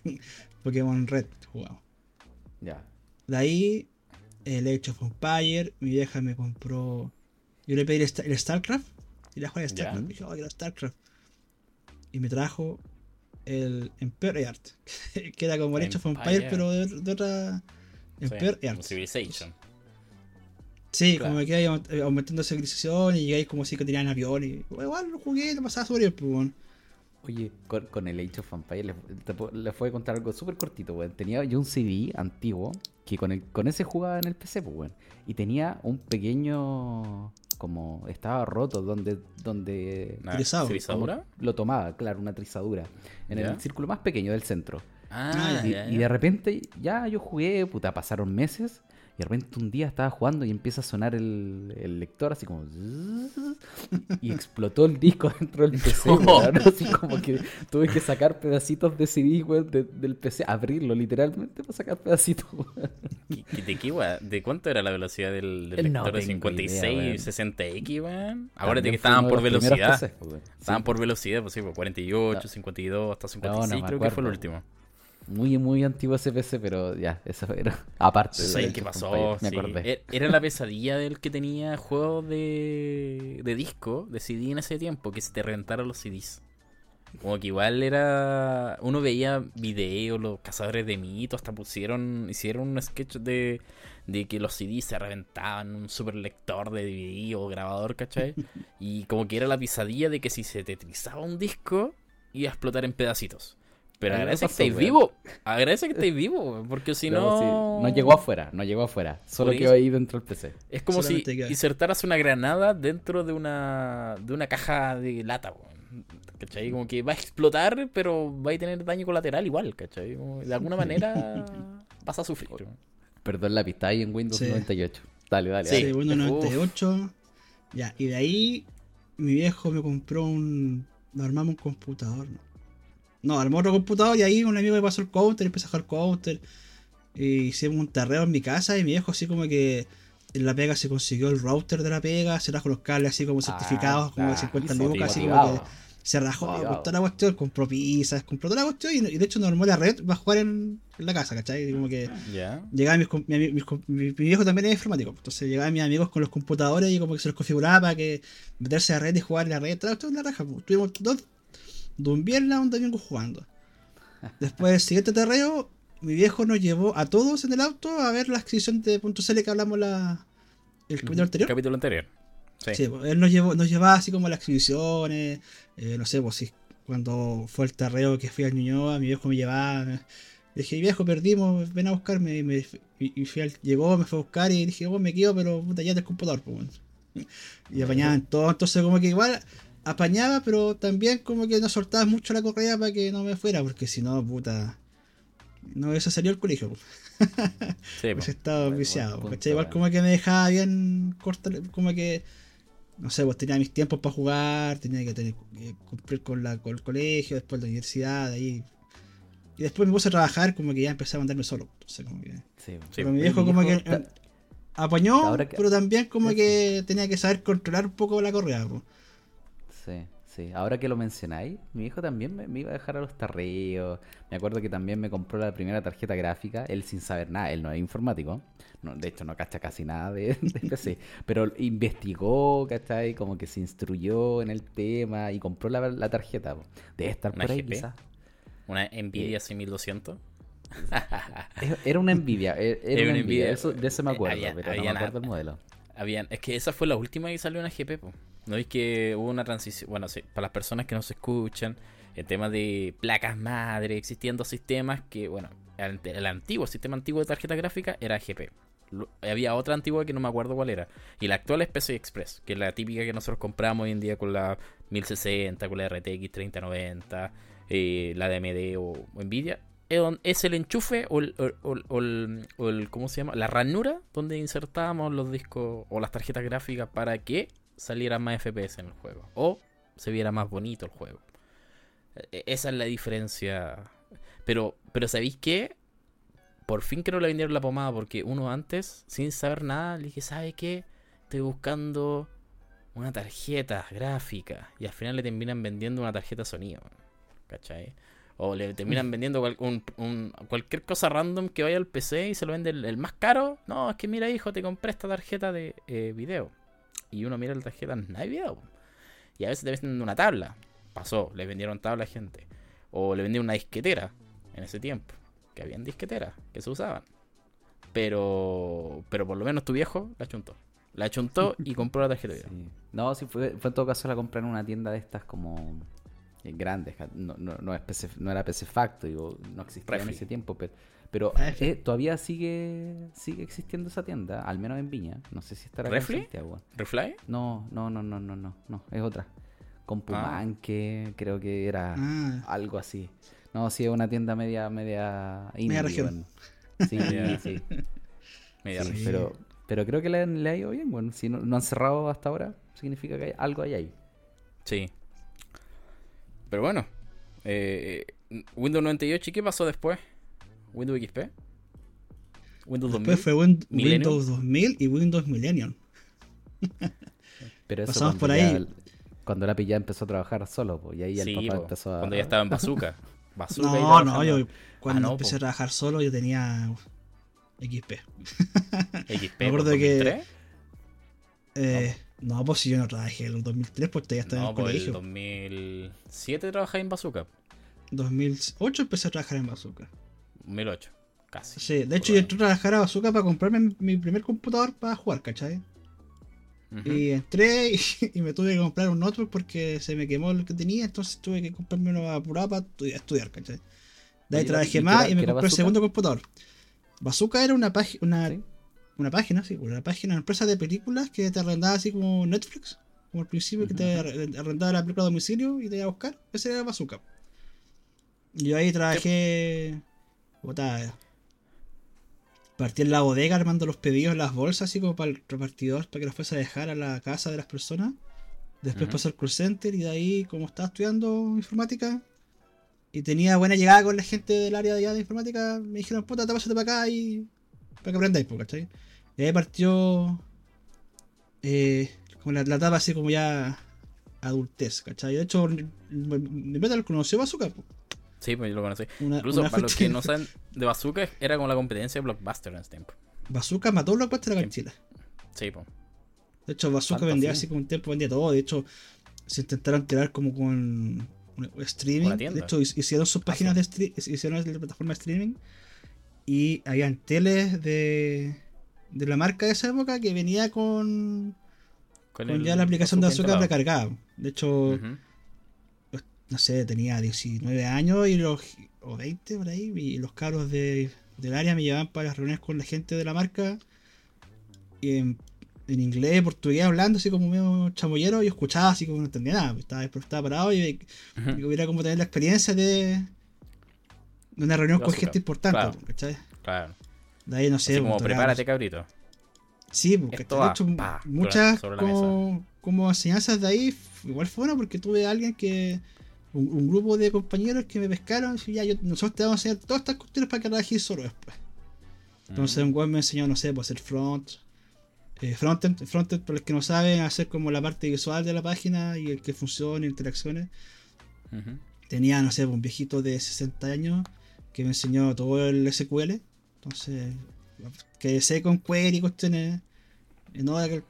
Pokémon Red jugamos. Ya. De ahí, el Age of Empire, mi vieja me compró. Yo le pedí el, Star- el StarCraft. Y la jugué el. StarCraft. Dije, oh, quiero StarCraft. Y me trajo el Empire Art. que era como el Age of Empire. Pero de, de otra. Empire Art. Civilization. Sí, Claro. como que iba eh, aumentando civilización y llegáis como si que tenían aviones. Y, igual lo jugué, lo pasaba sobre el pues. Oye, con, con el Age of Empires les, les voy a contar algo súper cortito, weón. Tenía yo un CD antiguo que con, el, con ese jugaba en el PC, pues, weón. Y tenía un pequeño. como. estaba roto, donde. donde. ¿Trizadura? lo tomaba, claro, una trizadura. En Ya. el círculo más pequeño del centro. Ah, Y, ya, y ya. de repente, ya yo jugué, puta, pasaron meses. Y de repente un día estaba jugando y empieza a sonar el, el lector así como... Y explotó el disco dentro del PC, No. weón. Así como que tuve que sacar pedacitos de CD, weón, de- del PC. Abrirlo literalmente para sacar pedacitos, weón. ¿Qué- qué- ¿De qué, weá? ¿De cuánto era la velocidad del, del No lector de tengo 56 idea, weón. 60X, weón? Acuérdate También que estaban por velocidad. Weón. Estaban Sí. por velocidad, pues sí, por 48, No. 52, hasta no 56 me creo que fue el último. Muy, muy antiguo ese PC, pero ya, eso era aparte. de ¿Sabes Age qué pasó? Me acordé. E- Era la pesadilla del que tenía juegos de, de disco, de CD en ese tiempo, que se te reventaran los CDs. Como que igual era. Uno veía videos, los cazadores de mitos, hasta pusieron. Hicieron un sketch de, de que los CDs se reventaban, un super lector de DVD o grabador, ¿cachai? Y como que era la pesadilla de que si se te trizaba un disco, iba a explotar en pedacitos. Pero agradece que weón. vivo. Agradece que estáis vivo, porque si no. sí, no llegó afuera, no llegó afuera. Solo quedó ahí dentro del PC. Es como si insertaras una granada dentro de una de una caja de lata, weón. ¿cachai? Como que va a explotar, pero va a tener daño colateral igual, ¿cachai? Como de alguna manera vas a sufrir. Perdón la pista ahí en Windows Sí. 98. Dale, dale. Sí. dale. Sí, Windows Uf. 98. Ya, y de ahí mi viejo me compró un. Nos armamos un computador, ¿no? No, armó otro computador y ahí un amigo me pasó el counter, empecé a jugar counter. Y hicimos un terreo en mi casa y mi viejo así como que en la pega se consiguió el router de la pega, se trajo los cables así como certificados, como de Ah, 50 hizo, lucas, así como que se rajó, Motivado. compró la cuestión, compró pizzas, compró toda la cuestión y, y de hecho nos armó la red para jugar en, en la casa, ¿cachai? Y como que Ya. llegaban mis, mi, mi- mi viejo también es informático, entonces llegaban mis amigos con los computadores y como que se los configuraba para que meterse a la red y jugar en la red, todo en la raja, pues. tuvimos dos, de un viernes a un domingo jugando. Después del siguiente terreo, mi viejo nos llevó a todos en el auto a ver la exhibición de .cl que hablamos la, el capítulo anterior. Capítulo anterior. Sí. Sí, pues, él nos llevó, nos llevaba así como a las exhibiciones, eh, no sé, pues si cuando fue el terreo que fui a Ñuñoa, mi viejo me llevaba, me- dije, viejo, perdimos, ven a buscarme, y, me, y, y al- llegó, me fue a buscar y dije, oh, me quedo, pero puta, ya del computador, pues, bueno. Y apañaban todo, entonces como que igual apañaba, pero también como que no soltaba mucho la correa para que no me fuera, porque si no, puta, no hubiese salido al colegio, pues. Sí, estado Buen- viciado. Igual como que me dejaba bien corta, como que, no sé, pues tenía mis tiempos para jugar, tenía que tener, que cumplir con, la, con el colegio, después la universidad, ahí. Y después me puse a trabajar, como que ya empecé a mandarme solo. Entonces, como que, Sí, Sí, pero mi Oye, viejo mi como que eh, apañó, que- pero también como que tenía que saber controlar un poco la correa. po. Sí, sí. Ahora que lo mencionáis, mi hijo también me, me iba a dejar a los tarreos. Me acuerdo que también me compró la primera tarjeta gráfica, él sin saber nada, él no es informático. No, de hecho, no cacha casi nada de, de PC. Pero investigó, ¿cachai? Como que se instruyó en el tema y compró la, la tarjeta. po. Debe estar ¿Una por ahí quizás. Una Nvidia 6200. Es- Era una envidia, e- era, Era una. Nvidia. Eso, de eso me Eh, acuerdo, había- pero no había me acuerdo el modelo. Habían, es que esa fue la última que salió una GP, po. ¿No es que hubo una transición? Bueno, sí, para las personas que nos escuchan, el tema de placas madre, existiendo sistemas que, bueno, el, antiguo, sistema antiguo de tarjeta gráfica era GP. Lo- Había otra antigua que no me acuerdo cuál era. Y la actual es PCI Express, que es la típica que nosotros compramos hoy en día con la 1060, con la RTX 3090, eh, la de AMD o, o Nvidia. Es el enchufe o el, ¿Cómo se llama? La ranura donde insertábamos los discos o las tarjetas gráficas para que saliera más FPS en el juego. O se viera más bonito el juego. E- Esa es la diferencia. Pero, pero ¿sabéis qué? Por fin que le vendieron la pomada porque uno antes, sin saber nada, le dije, ¿sabe qué? Estoy buscando una tarjeta gráfica. Y al final le terminan vendiendo una tarjeta sonido. ¿Cachai? O le terminan vendiendo cual- un- un- cualquier cosa random que vaya al PC y se lo vende el, el más caro. No, es que mira, hijo, te compré esta tarjeta de eh, video. Y uno mira la tarjeta, no hay video. Y a veces te venden una tabla. Pasó, le vendieron tabla a gente. O le vendieron una disquetera en ese tiempo. Que habían disqueteras que se usaban. Pero, pero por lo menos tu viejo la chuntó. La chuntó y compró la tarjeta de video. Sí. No, sí, fue, fue en todo caso la compré en una tienda de estas como grandes. ja- No, no, no, es PC no era PC Factory, no existía en ese tiempo, pero, pero Ah, eh, todavía sigue sigue existiendo esa tienda, al menos en Viña. No sé si estará acá en. ¿Refly? No, no, no, no, no, no, no, es otra. Con Ah. Pumanque, creo que era Ah. algo así. No, sí, es una tienda media, media indie, región. bueno. Sí, Media- sí. Media Sí, refly. pero, pero creo que le, le ha ido bien. Bueno, si no, no han cerrado hasta ahora, significa que hay, algo hay ahí. Sí. Pero bueno. eh, Windows 98, ¿y qué pasó después? ¿Windows XP? ¿Windows 2000? Después fue Win- Millennium. Windows 2000 y Windows Millennium. Pero eso Pasamos por ya ahí. el- cuando la ya empezó a trabar solo, pues, y ahí Sí, el papá po, empezó a... cuando ya estaba en Bazooka. Bazooka y No, no, yo cuando Ah, no, empecé po. a trabajar solo yo tenía XP. XP, Me acuerdo que- 2003. Eh, no, pues si yo no trabajé en el 2003, pues todavía estaba en No, el por el colegio. 2007 trabajé en Bazooka. 2008 empecé a trabajar en Bazooka. 2008, casi. Sí, de hecho yo entré a trabajar a Bazooka para comprarme mi- primer computador para jugar, ¿cachai? Y entré y, y me tuve que comprar un notebook porque se me quemó el que tenía, entonces tuve que comprarme uno apurado para estudiar, ¿cachai? De ahí Oye, ¿y trabajé más y me compré el segundo computador. Bazooka era una página, una, ¿Sí? Una página, sí, una página, una empresa de películas que te arrendaba así como Netflix, como al principio que te arre- arrendaba la película a domicilio y te iba a buscar. Ese era Bazooka. Yo ahí trabajé. Puta, partí en la bodega armando los pedidos las bolsas, así como para el repartidor, para que los fuese a dejar a la casa de las personas. Después Ujú. pasé al call center y de ahí, como estaba estudiando informática y tenía buena llegada con la gente del área de, allá de informática, me dijeron, puta, te pásate para acá y para que aprendáis, ¿cachai? Y ahí partió eh, como la, la etapa así como ya adultez, ¿cachai? De hecho, metal conoció Bazooka. Sí, pues yo lo conocí. Una- Incluso una para los que no saben de Bazooka, era como la competencia de Blockbuster en ese tiempo. Bazooka mató a Blockbuster acá en Sí. Chile. Sí, pues. De hecho, Bazooka vendía así. como un tiempo, vendía todo. De hecho, se intentaron tirar como con streaming. De hecho, hic- hicieron sus páginas sí. de streaming, hicieron la plataforma de streaming. Y habían teles de, de la marca de esa época que venía con, con el ya la aplicación de azúcar recargada. De hecho, Ujú. no sé, tenía 19 años y los, o 20 por ahí, y los cabros de, del área me llevaban para las reuniones con la gente de la marca y en, en inglés, portugués, hablando así como medio chamoyero, y yo escuchaba así como no entendía nada, pues, estaba, estaba parado y, Ujú. y hubiera como tener la experiencia de, de una reunión con gente importante, claro. ¿cachai? Claro. De ahí no sé, Así como pues, prepárate, tocaba- cabrito. Sí, porque Esto de va, hecho pa, muchas como, como enseñanzas de ahí igual fue bueno porque tuve a alguien que un, un grupo de compañeros que me pescaron y ya yo, nosotros te vamos a enseñar todas estas cuestiones para que trabajes solo después. Entonces Mm. un web me enseñó, no sé, pues hacer front, eh, frontend, frontend para los que no saben, hacer como la parte visual de la página y el que funcione, interacciones. Tenía, no sé, un viejito de 60 años que me enseñó todo el SQL. Entonces, que sé con query y cuestiones. y no, que-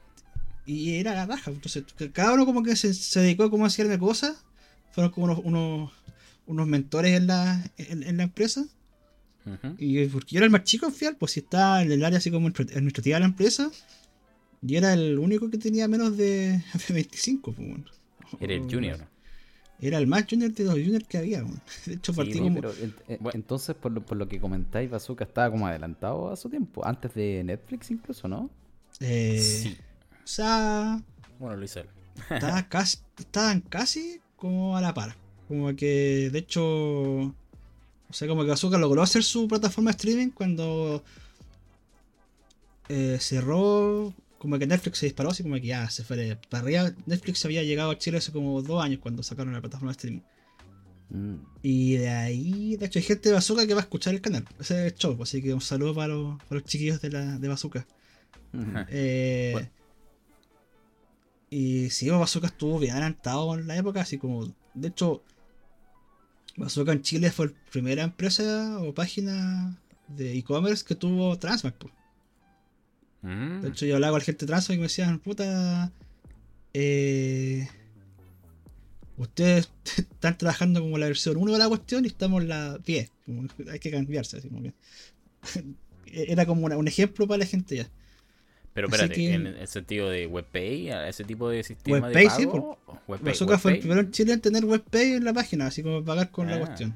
y era la raja. Entonces, cada uno como que se, se dedicó como a hacerme cosas. Fueron como unos, unos, unos mentores en la, en, en la empresa. Y porque yo era el más chico, fiel, pues si estaba en el área así como administra- administrativa de la empresa. Y era el único que tenía menos de 25, pues, bueno. Era el junior. Era el más junior de los juniors que había. De hecho, Sí, partí como. pero en- en- Bueno. entonces, por lo, por lo que comentáis, Bazooka estaba como adelantado a su tiempo, antes de Netflix incluso, ¿no? Eh, Sí. O sea, Bueno, lo hice él. estaba casi, estaban casi como a la par. Como que, de hecho, o sea, como que Bazooka logró hacer su plataforma de streaming cuando eh, cerró, como que Netflix se disparó, así como que ya se fue para arriba. Netflix había llegado a Chile hace como dos años cuando sacaron la plataforma de streaming. Mm. Y de ahí, de hecho, hay gente de Bazooka que va a escuchar el canal. Ese es el show, así que un saludo para los, para los chiquillos de, la, de Bazooka. Ujú. Eh, Bueno. Y sí, Bazooka estuvo bien adelantado en la época, así como. De hecho, Bazooka en Chile fue la primera empresa o página de e-commerce que tuvo Transmac. po. Mm. De hecho, yo hablaba con la gente de Transmac y me decían, puta. Eh, ustedes están trabajando como la versión 1 de la cuestión y estamos en la 10. como que hay que cambiarse. Así como que- Era como una- un ejemplo para la gente ya. Pero espérate, que- en el sentido de WebPay, ese tipo de sistema WebPay, de sí, pago. WebPay, Bazooka fue el primero en Chile en tener WebPay en la página, así como pagar con la Ah. cuestión.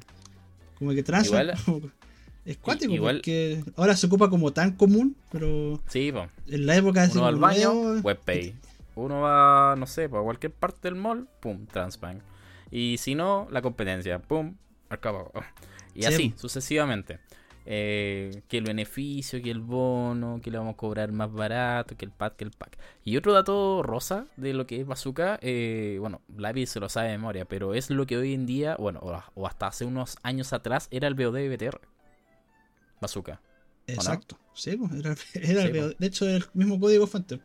Como que Igual- como- es cuático igual- porque ahora se ocupa como tan común, pero Sí, po. en la época así Uno va al baño, nuevo, WebPay. Uno va, no sé, para cualquier parte del mall, pum, Transbank. Y si no, la competencia, pum, Pago. Y Sí, así, sucesivamente. Eh, que el beneficio, que el bono, que le vamos a cobrar más barato, que el pack, que el pack. Y otro dato rosa de lo que es Bazooka, eh, bueno, Lavi se lo sabe de memoria, pero es lo que hoy en día, bueno, o, o hasta hace unos años atrás, era el BOD de BTR. Bazooka. Exacto. Sí, pues, era, era Sí, el- pues. de hecho el mismo código fuente.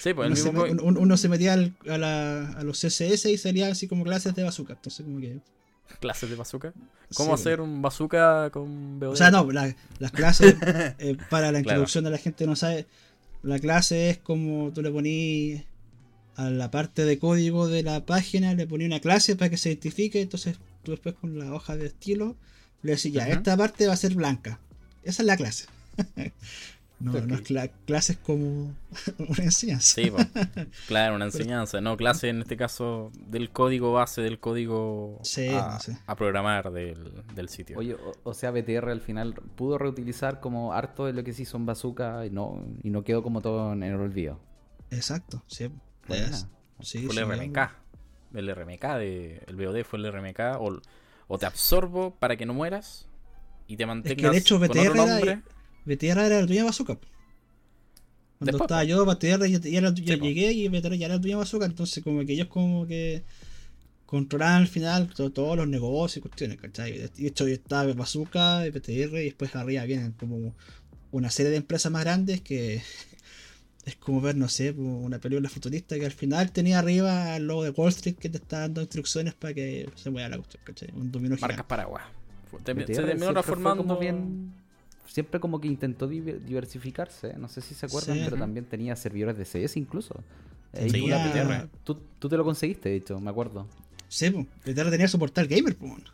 Sí, pues el uno, se, mismo. me- co- uno- uno se metía al- a, la- a los CSS y salía así como clases de bazooka. Entonces como que. clases de bazooka. ¿Cómo sí, hacer un bazooka con BOD? O sea, no, la- las clases, eh, para la Claro. introducción de la gente no sabe, la clase es como tú le ponís a la parte de código de la página, le ponís una clase para que se identifique, entonces tú después con la hoja de estilo le ya, Ujú. esta parte va a ser blanca. Esa es la clase. no, no es cla- clases como una enseñanza. Sí, pues. claro, una enseñanza, no clase en este caso del código base, del código Sí, a, no sé. a programar del, del sitio. Oye, o, o sea, BTR al final pudo reutilizar como harto de lo que se hizo en Bazooka y no, y no quedó como todo en el olvido. Exacto, sí. Buena. Es- sí, fue sí, el RMK. El RMK, de, el BOD fue el RMK. O, o te absorbo para que no mueras y te mantengas de hecho con BTR otro era- nombre. Dueño de Bazooka. Cuando Después, estaba yo, BTR ya, ya era- ya Sí, po. llegué y BTR ya era dueño de Bazooka, entonces como que ellos como que controlaban al final to- todos los negocios y cuestiones, ¿cachai? De hecho estaba Bazooka, BTR y después arriba vienen como una serie de empresas más grandes que es como ver, no sé, po, una película futurista que al final tenía arriba el logo de Wall Street que te está dando instrucciones para que se mueva la cuestión, ¿cachai? Un dominó Marcas paraguas. Te- BTR se terminó transformando. como bien- siempre como que intentó diver- diversificarse. No sé si se acuerdan, Sí. pero también tenía servidores de CS incluso. Eh, Sí, y tú, la- BTR. tú, tú te lo conseguiste, de hecho, me acuerdo. Sí, BTR tenía su portal gamer, bueno.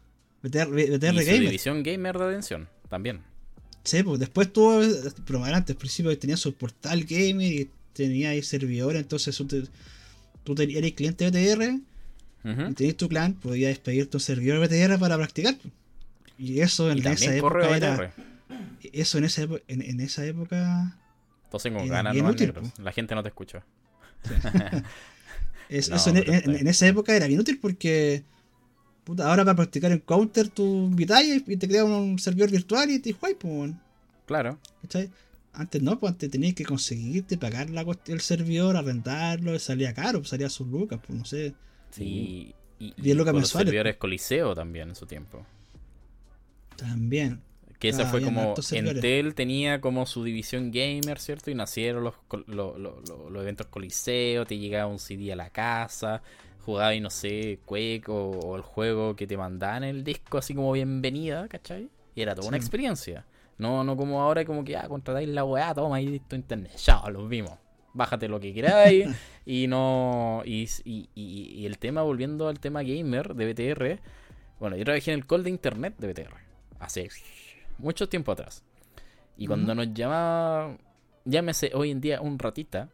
BTR, BTR y su Gamer. división gamer de atención también. Sí, pues después tuvo, pero antes, al principio tenía su portal gamer y tenía ahí servidores, entonces tú, eres cliente de BTR y tenías tu clan, podías despedir tu servidor BTR para practicar. pues. Y eso en Y esa época era, eso en esa, en, en esa época Entonces con ganas no útil, negros. La gente no te escucha. Es- No, eso en, en esa época era bien útil porque puta, ahora para practicar en Counter tú invitas y y te crea un servidor virtual y te juegas, pues, Claro. ¿cachai? Antes no, pues antes tenías que conseguirte pagar la, el servidor, arrendarlo, y salía caro, pues salía sus lucas, pues no sé. Sí. Y, y, Diez lucas los mensuales, servidores Coliseo también en su tiempo. También. Que ese Ah, fue como. Entel tenía como su división gamer, ¿cierto? Y nacieron los, col- lo- lo- lo- los eventos Coliseo, te llegaba un CD a la casa, jugaba y no sé, Quake o, o el juego que te mandaban el disco así como bienvenida, ¿cachai? Y era toda una experiencia. No, no como ahora, como que, ah, contratáis la weá, toma ahí tu internet, ya, los vimos. Bájate lo que queráis y no. Y, y- y- y el tema, volviendo al tema gamer de BTR, bueno, yo trabajé en el call de internet de BTR hace mucho tiempo atrás. Y cuando nos llamaba, llámese hoy en día un ratita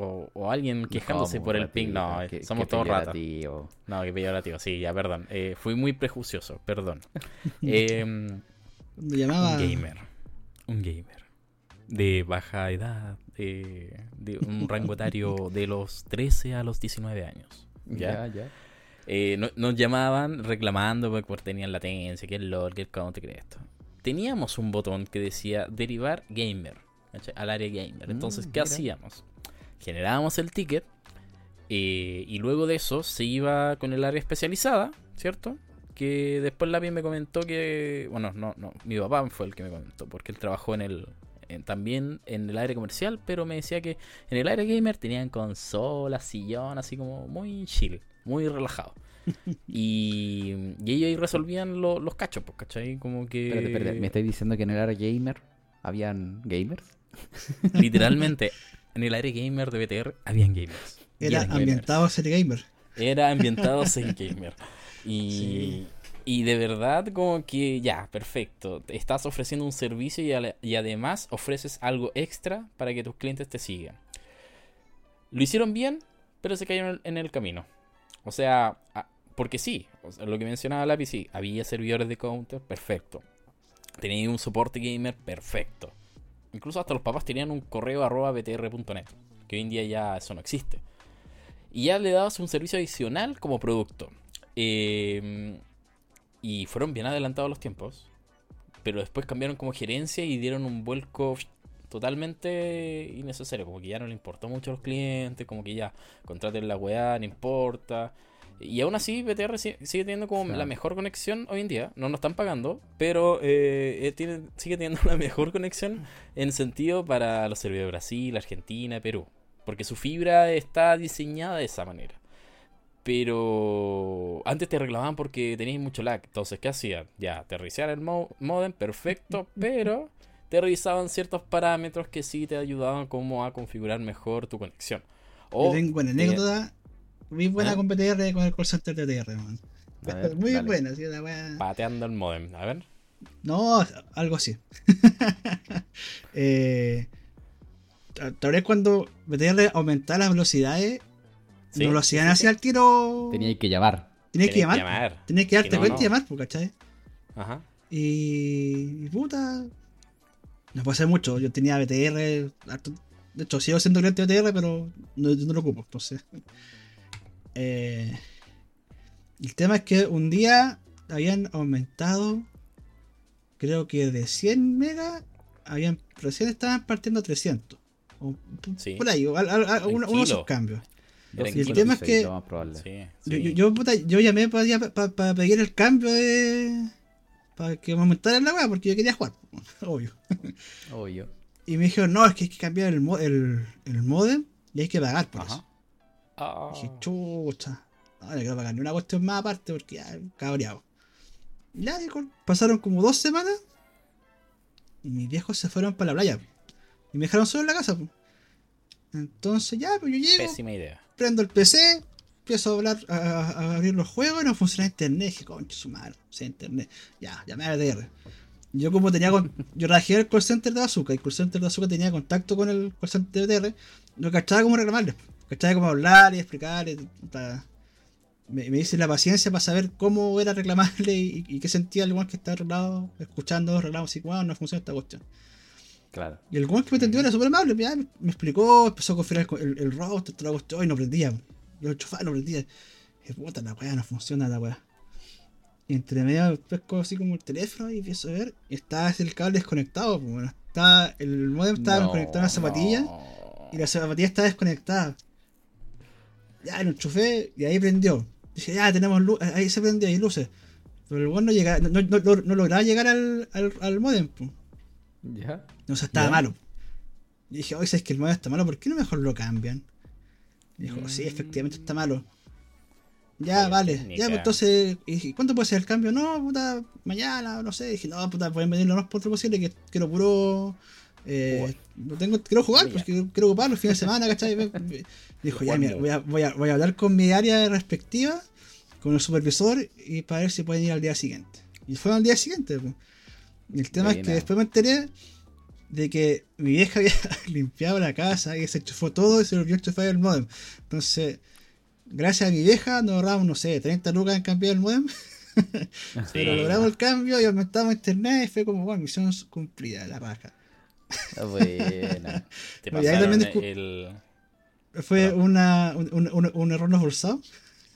o, o alguien quejándose ¿Cómo, por el ping, no, eh, Qué- somos qué todos ratas. No, que peyorativo, sí, ya, perdón. Eh, fui muy prejuicioso, perdón. Em, Cuando llamaba. un gamer. Un gamer. De baja edad. De, de un rango etario de los 13 a los 19 años. ¿ya? Ya, ya. Eh, no- nos llamaban reclamando porque porque tenían latencia, que el LOL, que el counter, que esto. Teníamos un botón que decía derivar gamer ¿cachai? al área gamer. Entonces, Mm, ¿qué mira. hacíamos? Generábamos el ticket eh, y luego de eso se iba con el área especializada, ¿cierto? Que después Lapi me comentó que, bueno, no, no, mi papá fue el que me comentó, porque él trabajó en el, en- también en el área comercial, pero me decía que en el área gamer tenían consolas, sillón, así como muy chill, muy relajado. y, y ellos ahí resolvían lo- los cachos, pues, ¿cachai? Como que... Espérate, espérate. ¿Me estáis diciendo que en el área gamer habían gamers? Literalmente, en el área gamer de BTR habían gamers. Era ambientado a ser gamer. Era ambientado en gamer. Y, y de verdad, como que ya, perfecto. Te Estás ofreciendo un servicio y, además ofreces algo extra para que tus clientes te sigan. Lo hicieron bien, pero se cayeron en el camino. O sea, porque sí, o sea, lo que mencionaba Lápiz, sí, había servidores de counter, perfecto. Tenía un soporte gamer, perfecto. Incluso hasta los papás tenían un correo arroba btr.net, que hoy en día ya eso no existe. Y ya le dabas un servicio adicional como producto. Eh, y fueron bien adelantados los tiempos. Pero después cambiaron como gerencia y dieron un vuelco totalmente innecesario. Como que ya no le importó mucho a los clientes. Como que ya contraten la weá, no importa. Y aún así, BTR si- sigue teniendo como la mejor conexión hoy en día. No nos están pagando, pero eh, eh, tiene- sigue teniendo la mejor conexión en sentido para los servidores de Brasil, Argentina, Perú. Porque su fibra está diseñada de esa manera. Pero antes te reclamaban porque tenías mucho lag. Entonces, ¿qué hacían? Ya, te el mo- modem, perfecto, pero te revisaban ciertos parámetros que sí te ayudaban como a configurar mejor tu conexión. Yo O tengo una anécdota muy buena ¿Ah? con BTR, con el call center de TR, man. Ver, muy dale. buena, sí, la wea- pateando el modem. A ver. No, algo así. eh, tal vez cuando BTR aumentaba las velocidades, Sí, no lo hacían sí, así sí. al tiro. Tenía que llamar. Tenías que llamar. llamar. Tenías que darte Si no, cuenta no. y llamar, pues, ¿cachai? Ajá. Y, y puta. No puede ser mucho. Yo tenía BTR. harto- De hecho, sigo siendo cliente de BTR, pero no, no lo ocupo. Entonces. Eh, el tema es que un día habían aumentado. Creo que de 100 megas. Habían, recién estaban partiendo a 300. O, Sí. Por ahí, o al- al- al- En uno, uno de esos cambios. Y el tema es 256, que-. Sí, Yo, sí. yo, yo, puta, yo llamé para pedir el cambio de. Para que me aumentara la weá, porque yo quería jugar, obvio. Obvio. Y me dijeron, no, es que hay que cambiar el, el, el modem y hay que pagar por Ajá. eso. Ah. Dije, chucha. No, no quiero pagar ni una cuestión más aparte porque ya, cabreado. Y Ya, pasaron como dos semanas y mis viejos se fueron para la playa. Y me dejaron solo en la casa. Entonces ya, pues yo llego, Pésima idea. prendo el PC, empiezo a hablar, a, a abrir los juegos y no funciona internet. Dije, concha su madre, no sé internet. Ya, llamé a BTR. Yo como tenía con, yo trabajé el call center de Bazooka y el call center de Bazooka tenía contacto con el call center de TR, no cachaba cómo reclamarles, cachaba cómo hablar y explicar y ta- me, me hice la paciencia para saber cómo era reclamarle y, y qué sentía el igual que estaba arreglado, escuchando los reclamos y wow, no funciona esta cuestión. Claro. Y el weón que me atendió era súper amable, me, me explicó, empezó a configurar el, el, router, toda la cuestión, y no prendía. Yo chofá no prendía. Y puta la weá, no funciona la weá. Y entre medio pesco así como el teléfono y empiezo a ver, y estaba el cable desconectado, pues bueno, está, el modem estaba No, conectado a la zapatilla no. y la zapatilla estaba desconectada. Ya lo enchufé y ahí prendió. Dije, ya tenemos luz, ahí se prendió, hay luces. Pero el weón no, llegaba, no, no, no- no lograba llegar al, al, al modem. ¿Ya? No, o sea, estaba ¿Ya? malo. Y dije, oye, ¿sabes que el modem está malo? ¿Por qué no mejor lo cambian? Y dijo, sí, efectivamente está malo. Ya, vale. técnica. Ya, pues entonces, dije, ¿cuánto puede ser el cambio? No, puta, mañana, no sé. dije, no, puta, pueden venir lo más pronto posible, que quiero puro. Eh, no tengo, quiero jugar, pues quiero, quiero ocupar los fines de semana, ¿cachai? Me- me- Dijo, ya, mira, voy a, voy, a, voy a hablar con mi área respectiva, con el supervisor, y para ver si pueden ir al día siguiente. Y fue al día siguiente, pues. Y el tema es que después me enteré de que mi vieja había limpiado la casa y se enchufó todo y se volvió a enchufar el modem. Entonces, gracias a mi vieja nos ahorramos, no sé, 30 lucas en cambiar el modem. Pero logramos el cambio y aumentamos internet y fue como, bueno, misión cumplida, la raja. Ah, Buena. Te Y ahí pasaron también descu- el. Fue una, un, un- un- un error no forzado.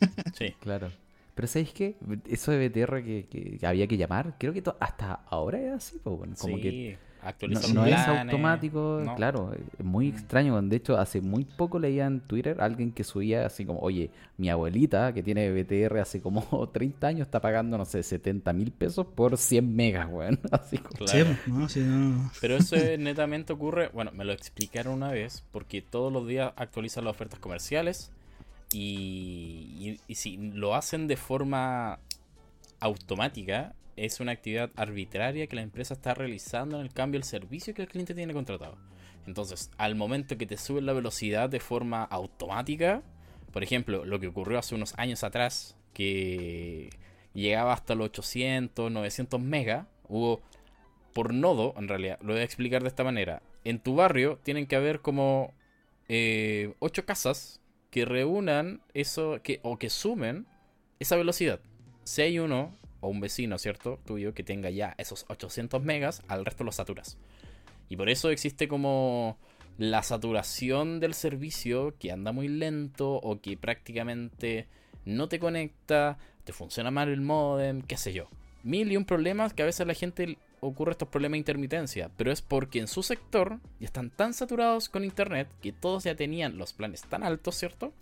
Sí. Claro. Pero ¿sabéis qué? Eso de BTR que, que- había que llamar, creo que hasta ahora es así, pues, bueno, como sí. que actualizar no los es automático, no. claro, es muy extraño. De hecho, hace muy poco leía en Twitter a alguien que subía así como, oye, mi abuelita que tiene BTR hace como 30 años está pagando, no sé, 70 mil pesos por 100 megas, weón. Así como, Claro. Sí, pues, no, sí, no. Pero eso es- netamente ocurre, bueno, me lo explicaron una vez, porque todos los días actualizan las ofertas comerciales y, y- y si lo hacen de forma automática, es una actividad arbitraria que la empresa está realizando en el cambio del servicio que el cliente tiene contratado. Entonces, al momento que te suben la velocidad de forma automática, por ejemplo, lo que ocurrió hace unos años atrás, que llegaba hasta los 800, 900 megas, hubo por nodo, en realidad, lo voy a explicar de esta manera. En tu barrio tienen que haber como eh, ocho casas que reúnan eso, que, o que sumen esa velocidad. Si hay uno, o un vecino, ¿cierto? Tuyo, que tenga ya esos 800 megas, al resto los saturas. Y por eso existe como la saturación del servicio que anda muy lento o que prácticamente no te conecta, te funciona mal el modem, qué sé yo. Mil y un problemas que a veces la gente ocurre estos problemas de intermitencia, pero es porque en su sector ya están tan saturados con internet que todos ya tenían los planes tan altos, ¿cierto?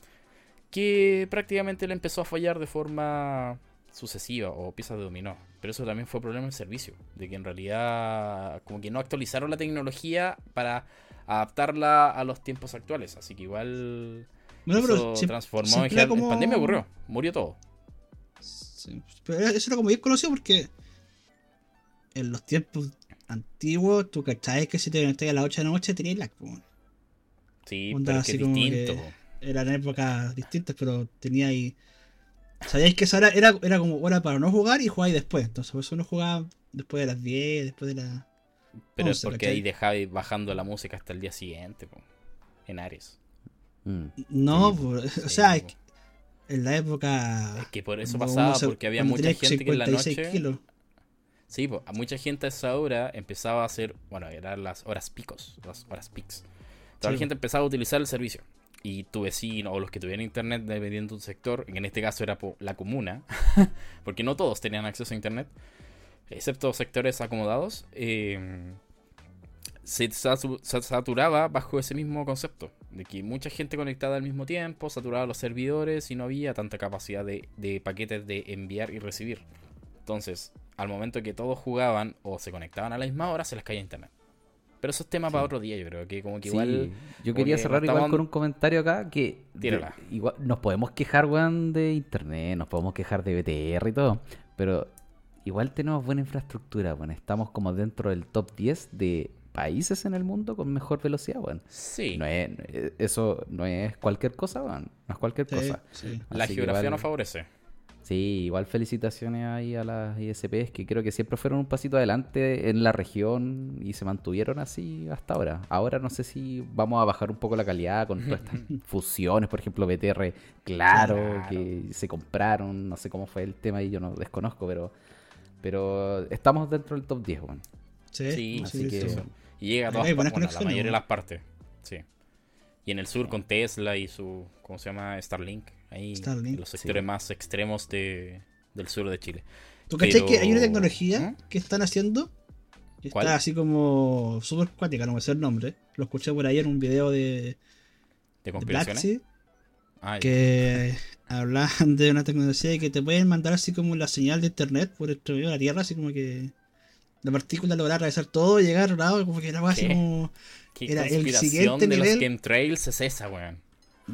Que prácticamente le empezó a fallar de forma sucesiva o piezas de dominó. Pero eso también fue problema del servicio, de que en realidad como que no actualizaron la tecnología para adaptarla a los tiempos actuales, así que igual Bueno, eso pero siempre- transformó en, como- pandemia ocurrió, murió todo. Sí, pero eso era como bien conocido porque en los tiempos antiguos, tú cachabas que si te conectabas a las 8 de la noche tenías lag. po. Sí, Onda pero que como distinto. que-. Eran épocas distintas, pero tenía ahí. Sabíais que esa hora era, era como hora para no jugar y jugáis después. Entonces, por eso no jugaba después de las 10, después de las. Pero es 11, porque ¿cachai? ahí dejabais bajando la música hasta el día siguiente, po, en Ares. mm, No, Sí, por- o sí, sea, es po. que en la época. Es que por eso pasaba, se- porque había mucha gente que en la 56 noche. kilos. Sí, pues, a mucha gente a esa hora empezaba a hacer, bueno, eran las horas picos, las horas pics. Toda la gente empezaba a utilizar el servicio. Y tu vecino o los que tuvieran internet dependiendo de un sector, en este caso era la comuna, porque no todos tenían acceso a internet, excepto sectores acomodados, satu- se saturaba bajo ese mismo concepto, de que mucha gente conectada al mismo tiempo, saturaba los servidores y no había tanta capacidad de, de paquetes de enviar y recibir. Entonces, al momento que todos jugaban o se conectaban a la misma hora, se les caía internet. Pero eso es tema para otro día, yo creo que como que Sí, igual... yo quería que cerrar igual estaban- con un comentario acá que de- igual, nos podemos quejar, weón, de internet, nos podemos quejar de BTR y todo, pero igual tenemos buena infraestructura, weón. Estamos como dentro del top 10 de países en el mundo con mejor velocidad, weón. Sí, No es, eso no es cualquier cosa, weón. No es cualquier Sí, cosa. sí. la Así geografía igual- nos favorece. Sí, igual felicitaciones ahí a las ISPs que creo que siempre fueron un pasito adelante en la región y se mantuvieron así hasta ahora. Ahora no sé si vamos a bajar un poco la calidad con todas estas fusiones, por ejemplo, BTR, claro, Claro. que se compraron, no sé cómo fue el tema y yo no desconozco, pero pero estamos dentro del top 10, bueno. Sí, Sí, así que- sí. Y llega a todas partes, bueno, la mayoría de las partes. Sí. Y en el sur con Tesla y su, ¿cómo se llama? Starlink. Ahí Starlink, en los sectores más extremos de, del sur de Chile. ¿Tú cachai Pero- que hay una tecnología ¿Mm? que están haciendo? Que ¿Cuál? está así como súper cuática, no me sé el nombre. Lo escuché por ahí en un video de, ¿De de? Platzi, Ah, que hablaban de una tecnología que te pueden mandar así como la señal de internet por el medio de la Tierra, así como que la partícula logra atravesar todo y llegar a otro lado, como que era así ¿Qué? como... ¿Qué era el conspiración siguiente de nivel. los chemtrails es esa, weón?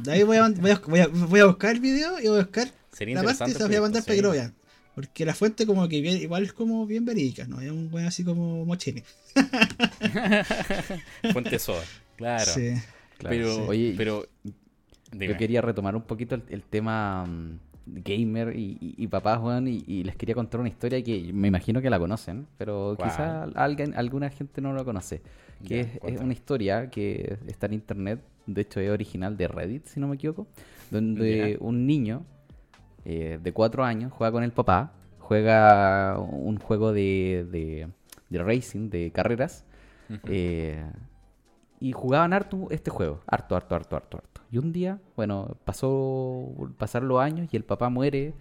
De ahí voy a, voy, a, voy, a, voy a buscar el video y voy a buscar Sería la parte y se las voy a mandar para que lo vean. Porque la fuente como que bien- igual es como bien verídica, ¿no? Es un buen así como mochini. Fuente soda, claro. Sí. Claro, Pero, sí. Oye, pero, dime. Yo quería retomar un poquito el, el tema mm, gamer y, y, y papás, weón, y, y les quería contar una historia que me imagino que la conocen, pero ¿Cuál? quizá alguien, alguna gente no lo conoce. Que Ya, es, una historia que está en internet, de hecho es original de Reddit, si no me equivoco, donde un niño eh, de cuatro años juega con el papá, juega un juego de, de, de racing, de carreras, eh, y jugaban harto este juego, harto, harto, harto, harto, harto. Y un día, bueno, pasó, pasaron los años y el papá muere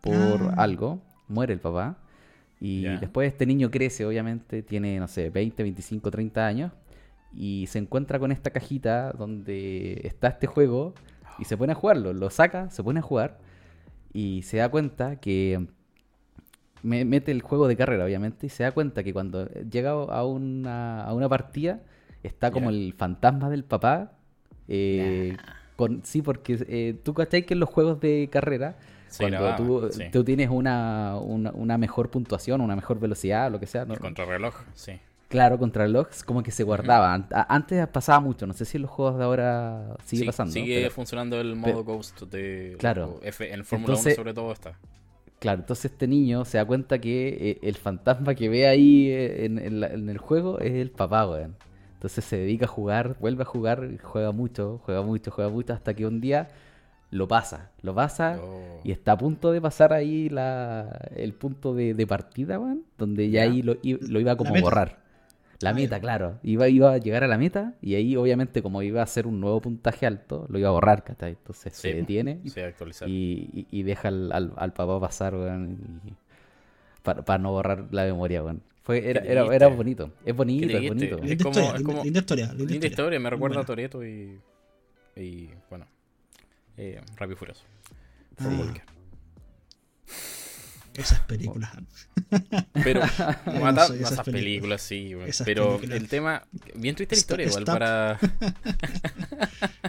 por Ah. algo, muere el papá. Y después este niño crece, obviamente, tiene, no sé, 20, 25, 30 años. Y se encuentra con esta cajita donde está este juego y se pone a jugarlo. Lo saca, se pone a jugar y se da cuenta que me- mete el juego de carrera, obviamente, y se da cuenta que cuando llega a una, a una partida está como el fantasma del papá. eh, con, sí, porque eh, tú cachai que en los juegos de carrera, cuando tú, sí. tú tienes una, una, una mejor puntuación, una mejor velocidad, lo que sea, ¿no? El contrarreloj, sí. Claro, contra el como que se guardaba. An- a- Antes pasaba mucho, no sé si en los juegos de ahora sigue Sí, pasando. Sigue pero- funcionando el modo Ghost de Claro. F, en Fórmula 1 Entonces- sobre todo está. Claro, entonces este niño se da cuenta que eh, el fantasma que ve ahí eh, en, en la- en el juego es el papá, weón. Entonces se dedica a jugar, vuelve a jugar, juega mucho, juega mucho, juega mucho, hasta que un día lo pasa, lo pasa Oh. y está a punto de pasar ahí la, el punto de, de partida, weón, donde ya Ya. ahí lo, lo iba a como meta. borrar. La meta, claro. Iba, iba a llegar a la meta y ahí obviamente como iba a ser un nuevo puntaje alto, lo iba a borrar, ¿cachai? Entonces Sí, se detiene Sí, y, y- y deja al, al- al papá pasar, weón, y- para, para no borrar la memoria, weón. Fue, era, era, bonito, es bonito, es bonito. Es Linda como- historia, es linda, como- linda historia. Linda, Linda historia. historia, me recuerda a buena. Toreto y. Y bueno. Eh, Rápido y Furioso. Ah. Esas películas. Pero, mata- esas esas películas, sí. Esas Pero películas. el tema. Bien triste la historia, igual para.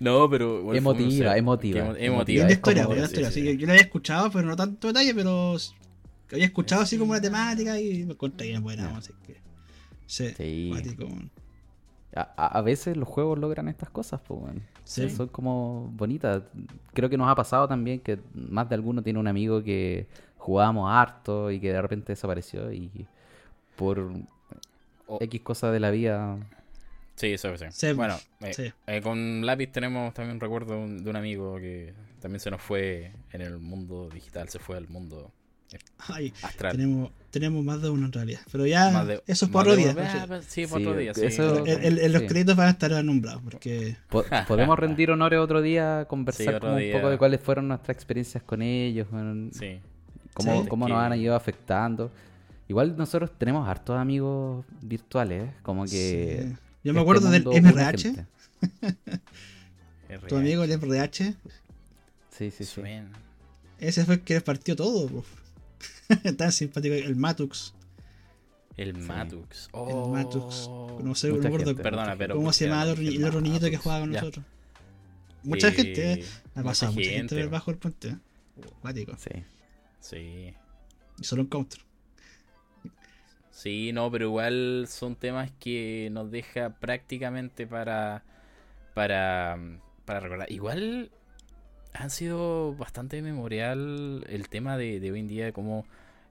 no, pero. un- Emotiva, emotiva. emo- Emotiva. Como- historia, sí, historia. sí. Así que yo la había escuchado, pero no tanto detalle, pero que había escuchado así como una temática y me encontré bien buena. Así que. Sí, Sí. A, veces los juegos logran estas cosas, pues. Sí. Son como bonitas. Creo que nos ha pasado también que más de alguno tiene un amigo que jugábamos harto y que de repente desapareció y por X cosas de la vida. Sí, eso sí. Sí, Bueno, eh, sí. eh, con Lápiz tenemos también un recuerdo de un, de un amigo que también se nos fue en el mundo digital, se fue al mundo Ay, astral. tenemos, tenemos más de uno en realidad. Pero ya, de- eso es por otro de- día. Ah, pues, Sí, por Sí, otro día, sí. eso- los Sí. créditos van a estar nombrados porque Po- Podemos rendir honores otro día, conversar otro como un poco de cuáles fueron nuestras experiencias con ellos, cómo, Sí. cómo nos han ido afectando. Igual nosotros tenemos hartos amigos virtuales, como que... Sí. Yo me este acuerdo del MRH, tu amigo el MRH, Sí, sí, sí. Ese fue el que partió todo. po. Tan simpático, el Matux. El Sí. Matux. El Oh. Matux. No sé, no Perdona, pero. cómo se llamaba el otro, el otro niñito que jugaba con Ya. nosotros. Mucha gente, eh. Ha pasado mucha gente ver bajo el puente. eh. Sí. Sí. Y solo en counter. Sí, no, pero igual son temas que nos deja prácticamente para para para recordar. Igual han sido bastante memorial el tema de, de hoy en día, de cómo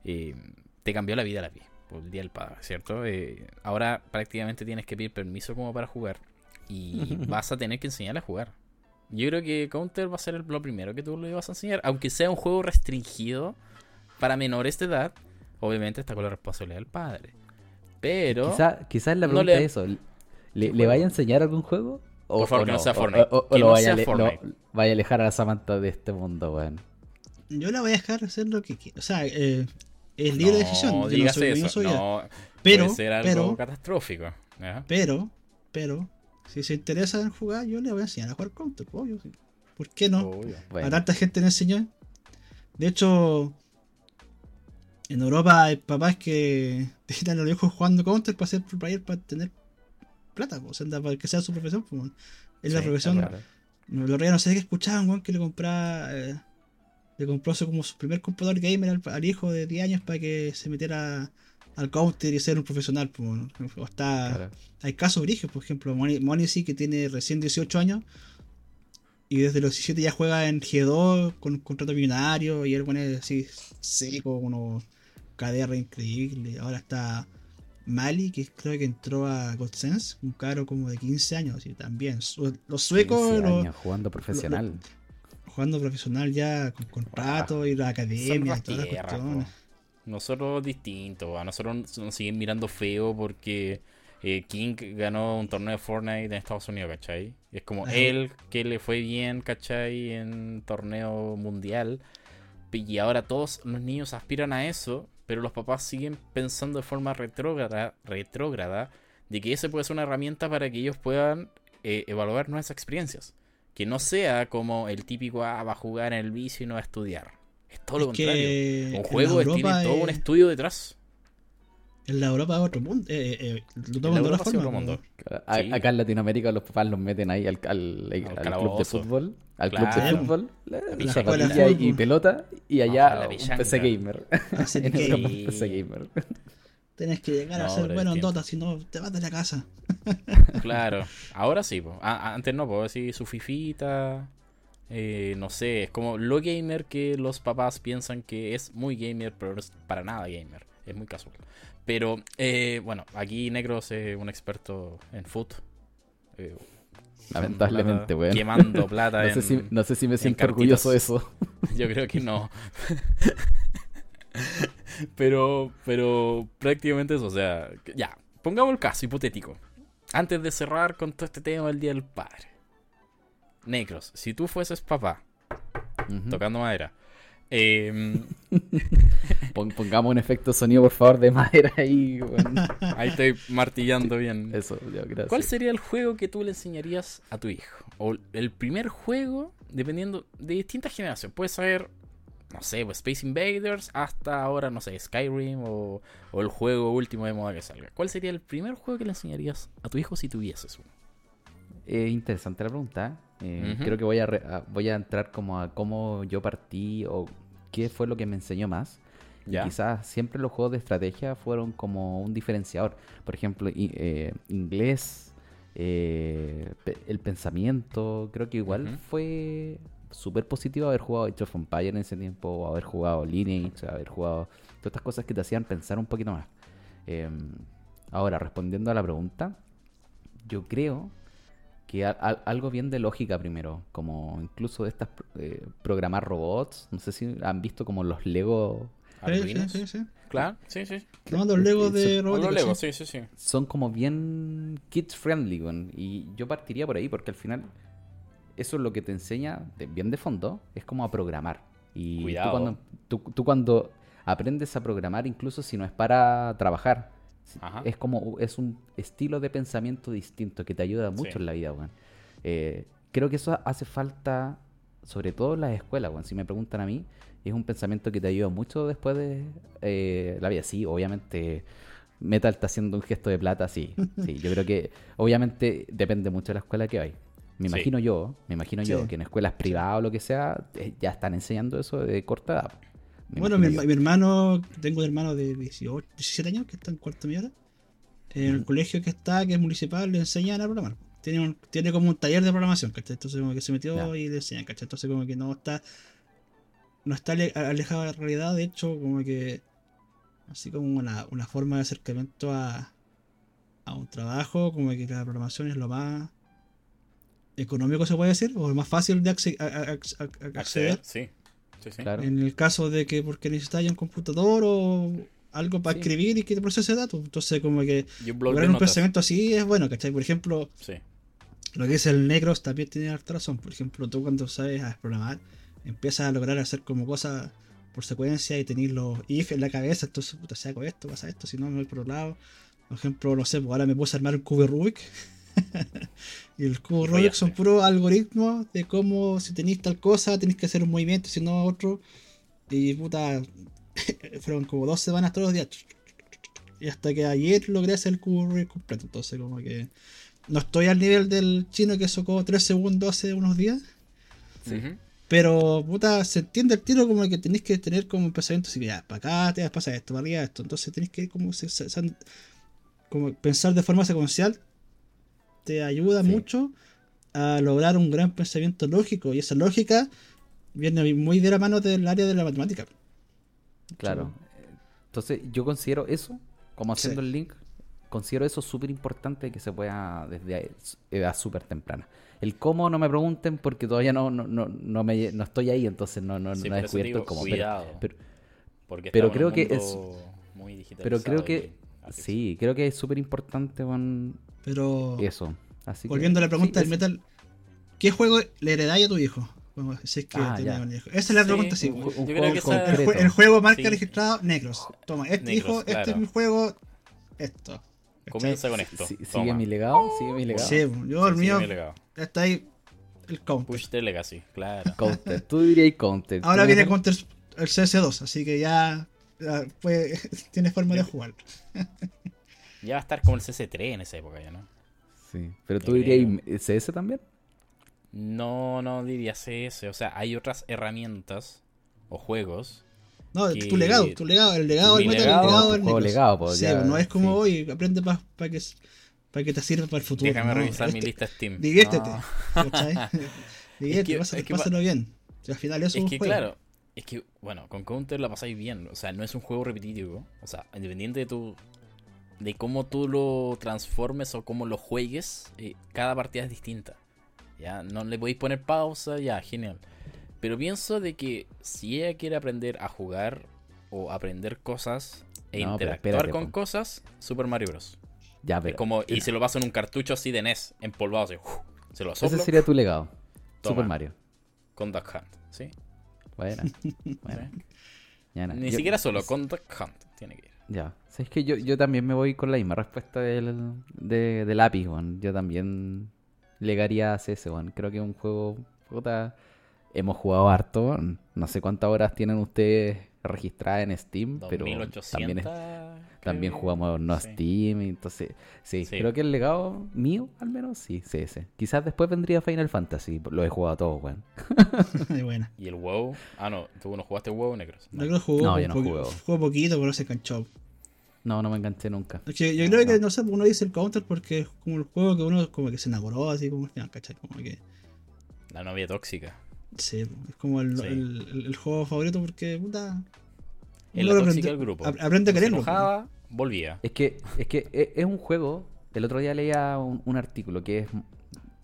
eh, te cambió la vida la vida por el Día del Padre, ¿cierto? Eh, ahora prácticamente tienes que pedir permiso como para jugar y vas a tener que enseñarle a jugar. Yo creo que Counter va a ser el- lo primero que tú le vas a enseñar, aunque sea un juego restringido para menores de edad, obviamente está con la responsabilidad del padre. Pero... Quizás quizás la no pregunta le- es eso. ¿Le, vaya a enseñar algún juego? O, Por favor, o que no sea Fortnite. O, o Que lo no vaya, sea Fortnite. lo- vaya a alejar a la Samantha de este mundo, weón. Yo la voy a dejar hacer lo que quiera. O sea, eh, es libre de decisión. Yo No soy eso, ya. no. Pero, puede ser algo pero- catastrófico. Pero, pero, si se interesa en jugar, yo le voy a enseñar a jugar Counter, obvio. sí. ¿Por qué no? Obvio. Bueno, A tanta gente le enseñó. De hecho, en Europa hay papás que dejan a los hijos jugando Counter para ser pro player para tener plata, po, o sea, para que sea su profesión. po. Es la profesión. claro. Los reyes no sé qué escuchaban, weón, que le compraba. eh, le compró su- como su primer computador gamer al, al hijo de 10 años para que se metiera al counter y ser un profesional. po, ¿no? O está, claro. hay casos originales, por ejemplo, Moni, Moni sí que tiene recién 18 años y desde los 17 ya juega en G2 con un contrato millonario y él bueno, es así seco, uno KDR increíble. Ahora está Mali, que creo que entró a GodSense, un caro como de 15 años y también. Los suecos 15 los- años jugando profesional. jugando profesional ya con contrato y la academia y todas las cuestiones. Nosotros distinto, a nosotros nos siguen mirando feo porque eh, King ganó un torneo de Fortnite en Estados Unidos, ¿cachai? Es como Ajá. él que le fue bien, ¿cachai? En torneo mundial. Y ahora todos los niños aspiran a eso, pero los papás siguen pensando de forma retrógrada, retrógrada de que ese puede ser una herramienta para que ellos puedan eh, evaluar nuevas experiencias. Que no sea como el típico, ah, va a jugar en el vicio y no va a estudiar. Es todo lo contrario. Un juego tiene todo un es- estudio detrás. En la Europa es otro mundo. Eh, eh, eh, lo En toman de otra forma. Sí. Acá en Latinoamérica los papás los meten ahí al, al- al club de fútbol. Al club de fútbol. la- La escuela de y pelota. Y allá la un. PC gamer. Así en que- un PC gamer. Tienes que llegar a ser bueno en. Dota, si no te vas de la casa. Claro. Ahora sí, po. Antes no, puedo decir su fifita. eh, no sé, es como lo gamer que los papás piensan que es muy gamer, pero no es para nada gamer. Es muy casual. Pero, eh, bueno, aquí Negros es un experto en foot. eh, Lamentablemente, weón. Quemando plata No en... sé, si, no sé si me siento orgulloso de eso. Yo creo que no. pero, pero prácticamente eso, o sea, ya, pongamos el caso hipotético. Antes de cerrar con todo este tema del Día del Padre. Negros, si tú fueses papá, tocando madera, Pon- pongamos un efecto sonido, por favor, de madera ahí. ahí estoy martillando bien. Eso, ya, gracias. ¿Cuál sería el juego que tú le enseñarías a tu hijo? O el primer juego, dependiendo de distintas generaciones. Puede ser, no sé, pues Space Invaders hasta ahora, no sé, Skyrim o, o el juego último de moda que salga. ¿Cuál sería el primer juego que le enseñarías a tu hijo si tuvieses uno? Eh, interesante la pregunta. Eh. Creo que voy a, re- a- voy a entrar como a cómo yo partí o qué fue lo que me enseñó más. Y ¿Ya? quizás siempre los juegos de estrategia fueron como un diferenciador. Por ejemplo, i- eh, inglés, eh, pe- el pensamiento, creo que igual fue súper positivo haber jugado Age of Empires en ese tiempo, o haber jugado Lineage, haber jugado todas estas cosas que te hacían pensar un poquito más. Em, ahora, respondiendo a la pregunta, yo creo que a- a- algo bien de lógica primero, como incluso de estas eh, programar robots, no sé si han visto como los Lego Sí, sí, ¿Arduinos? sí, sí. Claro, sí, sí. No, los Legos de robótica. los Lego, sí. sí, son como bien kids friendly, y yo partiría por ahí porque al final eso es lo que te enseña de- bien de fondo, es como a programar. Y Cuidado. Tú, cuando, tú, tú cuando aprendes a programar, incluso si no es para trabajar, Ajá. es como es un estilo de pensamiento distinto que te ayuda mucho Sí. en la vida, weón. Eh, creo que eso hace falta, sobre todo en las escuelas, weón. Si me preguntan a mí, es un pensamiento que te ayuda mucho después de eh, la vida. Sí, obviamente Metal está haciendo un gesto de plata, sí. Sí, yo creo que obviamente depende mucho de la escuela que hay. Me Sí. imagino yo, me imagino yo que en escuelas privadas o lo que sea, eh, ya están enseñando eso de corta edad. Me Bueno, mi, hermano, tengo un hermano de 18, 17 años que está en cuarto medio. En Mm. el colegio que está, que es municipal, le enseñan a programar. tiene, un- tiene como un taller de programación, ¿cachai? Entonces como que se metió Ya. y le enseña, ¿cachai? Entonces como que no está no está ale- alejado de la realidad, de hecho como que así como una, una forma de acercamiento a, a un trabajo, como que la programación es lo más económico se puede decir, o lo más fácil de acce- a- a- a- a- acceder. Acceder, sí. Sí, sí. Claro. En el caso de que porque necesitáis un computador o algo para Sí. escribir y que te procese datos. Entonces como que lograr un notas. pensamiento así es bueno, ¿cachai? Por ejemplo, Sí. lo que dice el Negros también tiene harta razón. Por ejemplo, tú cuando sabes a programar, empiezas a lograr hacer como cosas por secuencia y tener los if en la cabeza. Entonces, puta, si hago esto, pasa esto, si no me voy por otro lado. Por ejemplo, no sé, pues ahora me puse a armar un cubo Rubik. y el cubo Y Rubik son puros algoritmos de cómo si tenéis tal cosa, tenéis que hacer un movimiento, si no otro. Y puta, fueron como dos semanas todos los días. Y hasta que ayer logré hacer el cubo Rubik completo. Entonces, como que no estoy al nivel del chino que socó 3 segundos hace unos días. Ujú. Pero, puta, se entiende el tiro como que tenéis que tener como un pensamiento así, ya, para acá te pasa esto, para arriba esto. Entonces tenéis que como, se- se- se- como pensar de forma secuencial te ayuda Sí. mucho a lograr un gran pensamiento lógico. Y esa lógica viene muy de la mano del área de la matemática. Claro. Entonces, yo considero eso, como haciendo Sí. el link, considero eso súper importante que se pueda desde edad súper temprana. El cómo no me pregunten porque todavía no, no, no, no, me, no estoy ahí, entonces no, no, Sí, no he descubierto digo, el cómo. Pero- Cuidado. pero- porque pero en creo que mundo muy pero creo que sí, creo que es súper importante con Pero, eso. Así que- volviendo a la pregunta sí, del es- Metal, ¿qué juego le heredáis a tu hijo? Bueno, si es que Ah, tenía un hijo. Esa es la Sí, pregunta, sí. un, Yo un creo juego que esa- El, concreto. jue- el juego marca Sí. registrado negros. Toma, este Negros, hijo, este es mi juego. Esto. Comienza con esto. Sigue mi legado, sigue mi legado. Sí, yo el Sí, mío sigue mi legado. está ahí el counter. Push the legacy, claro. Counter, tú dirías counter. Ahora ¿Tú, viene counter el CS2, así que ya, ya puede- tiene forma de jugar. Ya va a estar como el CS3 en esa época ya, ¿no? Sí, pero tú dirías CS también. No, no diría CS. O sea, hay otras herramientas o juegos. No, Que- tu legado, tu legado, el legado Mi del metal, legado, el legado del legado, pues, Sí, ya, no es como sí. hoy, aprende para que, para que te sirva para el futuro. Déjame no, revisar mi este- lista Steam. Diviértete, No. Diviértete, que- pásalo, es que pásalo bien. Si al final eso Es es un que juego. claro, es que, bueno, con Counter la pasáis bien. O sea, no es un juego repetitivo. O sea, independiente de tu. de cómo tú lo transformes o cómo lo juegues, eh, cada partida es distinta. Ya, no le podéis poner pausa, ya, genial. Pero pienso de que si ella quiere aprender a jugar o aprender cosas e No, interactuar espérate, con po. cosas, Super Mario Bros. Ya, Es pero. como, y se lo paso en un cartucho así de NES, empolvado así. Se lo Ese soplo sería tu legado. Toma. Super Mario. con Duck Hunt, ¿sí? Ya, na. Ni Yo- siquiera solo, con Duck Hunt tiene que ir. Ya. ¿Sabes que yo, yo también me voy con la misma respuesta del, de, de lápiz. Yo también legaría a CS. Creo que es un juego. Puta, hemos jugado harto. No sé cuántas horas tienen ustedes registradas en Steam, pero 2800. también, es- jugamos no sí. Steam. y Entonces, sí, Sí. creo que el legado mío, al menos, sí, CS. Quizás después vendría Final Fantasy. Lo he jugado todo, weón. Y el WoW. Ah, no, tú no jugaste WoW negros. Creo que jugó, No, yo no jugué. jugó poquito, pero no se enganchó. No, no me enganché nunca. Es que yo No, creo que, no. no sé, uno dice el counter porque es como el juego que uno como que se enamoró, así como al final, ¿cachai? Como que, La novia tóxica. Sí, es como el, Sí. el, el- el juego favorito porque, puta... Aprende- del grupo. ap- Aprende a Se quererlo. enojaba, volvía. Es que, es que e- es un juego. El otro día leía un, un artículo que es.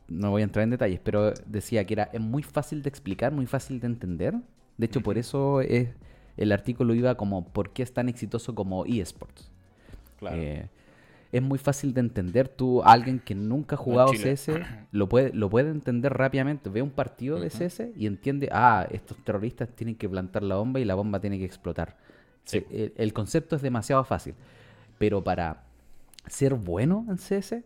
No voy a entrar en detalles, pero decía que era es muy fácil de explicar, muy fácil de entender. De hecho, por eso es, el artículo iba como ¿por qué es tan exitoso como eSports? Claro. Eh, es muy fácil de entender. Tú, alguien que nunca ha jugado. CS, lo puede, lo puede entender rápidamente. Ve un partido de. CS y entiende, ah, estos terroristas tienen que plantar la bomba y la bomba tiene que explotar. Sí. Se- el, el concepto es demasiado fácil. Pero para ser bueno en CS,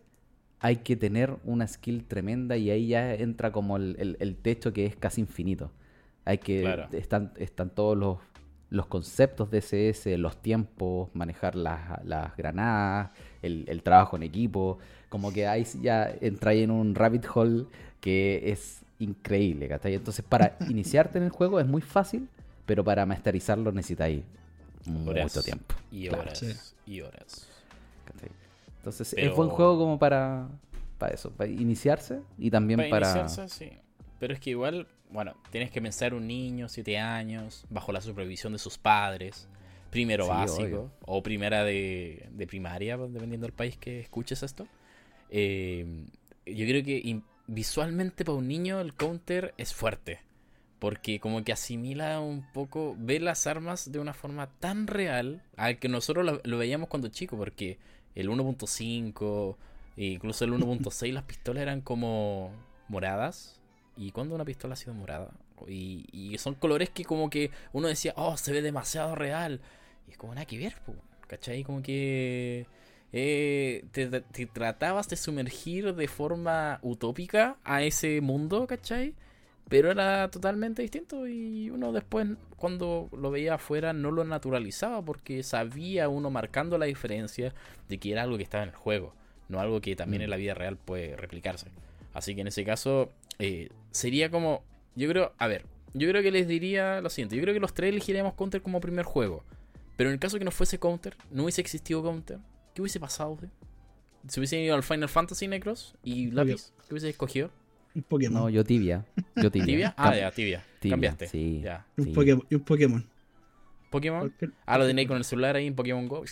hay que tener una skill tremenda y ahí ya entra como el, el- el techo que es casi infinito. Hay que Claro. están, están todos los, los conceptos de CS, los tiempos, manejar las, las granadas, el, el trabajo en equipo. Como que ahí ya entra ahí en un rabbit hole que es increíble, ¿cachai? Entonces, para iniciarte en el juego es muy fácil, pero para masterizarlo necesitáis mucho tiempo. Y Claro. horas. Sí. Y horas. ¿cachai? Entonces, Pero- es buen juego como para, para eso, para iniciarse y también Para para... iniciarse, sí. Pero es que igual, bueno, tienes que pensar un niño, 7 años, bajo la supervisión de sus padres, primero Sí, básico, obvio. o primera de, de primaria, dependiendo del país que escuches esto. Eh, yo creo que visualmente para un niño el counter es fuerte. Porque como que asimila un poco, ve las armas de una forma tan real al que nosotros lo, lo veíamos cuando chico, porque el 1.5, e incluso el 1.6, las pistolas eran como moradas. ¿Y cuando una pistola ha sido morada? Y, y son colores que como que uno decía, oh, se ve demasiado real. Y es como nada que ver, ¿cachai? Como que eh, te, te tratabas de sumergir de forma utópica a ese mundo, ¿cachai? Pero era totalmente distinto y uno después cuando lo veía afuera no lo naturalizaba porque sabía uno marcando la diferencia de que era algo que estaba en el juego, no algo que también Mm. en la vida real puede replicarse. Así que en ese caso eh, sería como, yo creo, a ver, yo creo que les diría lo siguiente, yo creo que los tres elegiríamos Counter como primer juego, pero en el caso que no fuese Counter, no hubiese existido Counter, ¿qué hubiese pasado? güey? Si hubiesen ido al Final Fantasy Necros y Lápiz, ¿qué hubiese escogido? Un Pokémon. No, yo tibia. Yo tibia. ¿Tibia? Ah, ya, tibia. tibia, Cambiaste. sí. Ya. un, sí. Pokémon y un Pokémon. ¿Pokémon? Ah, lo tenéis con el celular ahí en Pokémon Go,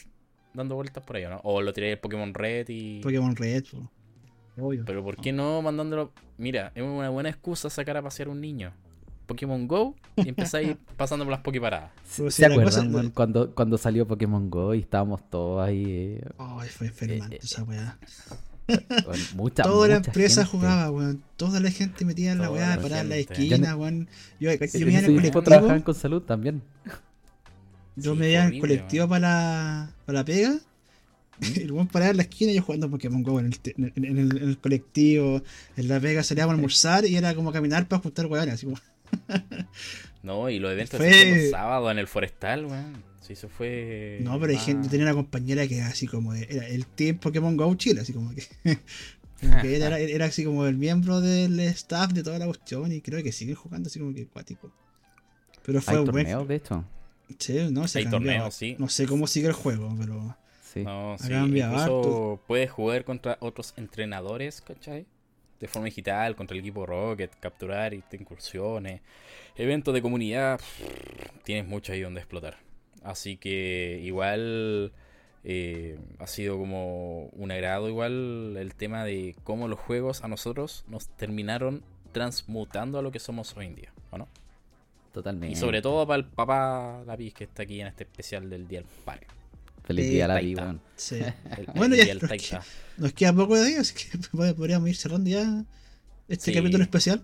dando vueltas por ahí, ¿o ¿no? O lo tiráis en Pokémon Red y... Pokémon Red. Obvio. Pero ¿por qué no mandándolo? Mira, es una buena excusa sacar a pasear un niño. Pokémon Go y empezáis pasando por las Poképaradas. ¿Se la acuerdan cosa- weón, cuando, cuando salió Pokémon Go y estábamos todos ahí? eh, Ay, fue enfermante Eh, eh, esa weá. weón, mucha, Toda la empresa gente. jugaba, weón. Toda la gente metida en la Toda weá, la parada en la esquina, weón. Yo, yo En me iba en el tiempo trabajaban colectivo. con salud también. Yo Sí, me iba en el colectivo para la, para la pega. Y el weón paraba en la esquina y yo jugando Pokémon Go en el, en, en el, en el colectivo. En la pega salíamos a almorzar y era como caminar para juntar weones. Así como, No, y los eventos Fue- se los sábados en el Forestal, weón. Sí, eso fue... no, pero hay Ah. gente, yo tenía una compañera que así como de- era el team Pokémon Go Chile, así como que. como que ella era, era así como el miembro del staff de toda la cuestión y creo que siguen jugando así como que acuático. Pero fue Hay un buen. torneos, de hecho. Sí, no, se Hay torneos, sí. No sé cómo sigue el juego, pero. Sí. No, sí, cambiado incluso puedes jugar contra otros entrenadores, ¿cachai? De forma digital, contra el equipo Rocket, capturar y incursiones, eventos de comunidad, tienes mucho ahí donde explotar. Así que igual eh, ha sido como un agrado igual el tema de cómo los juegos a nosotros nos terminaron transmutando a lo que somos hoy en día, ¿o no? Totalmente. Y sobre todo para el papá Lápiz que está aquí en este especial del Día del Padre. Feliz día a weón. Sí. El, Bueno, ya Día nos queda- Nos queda poco de días, así que podríamos ir cerrando ya este Sí. capítulo especial.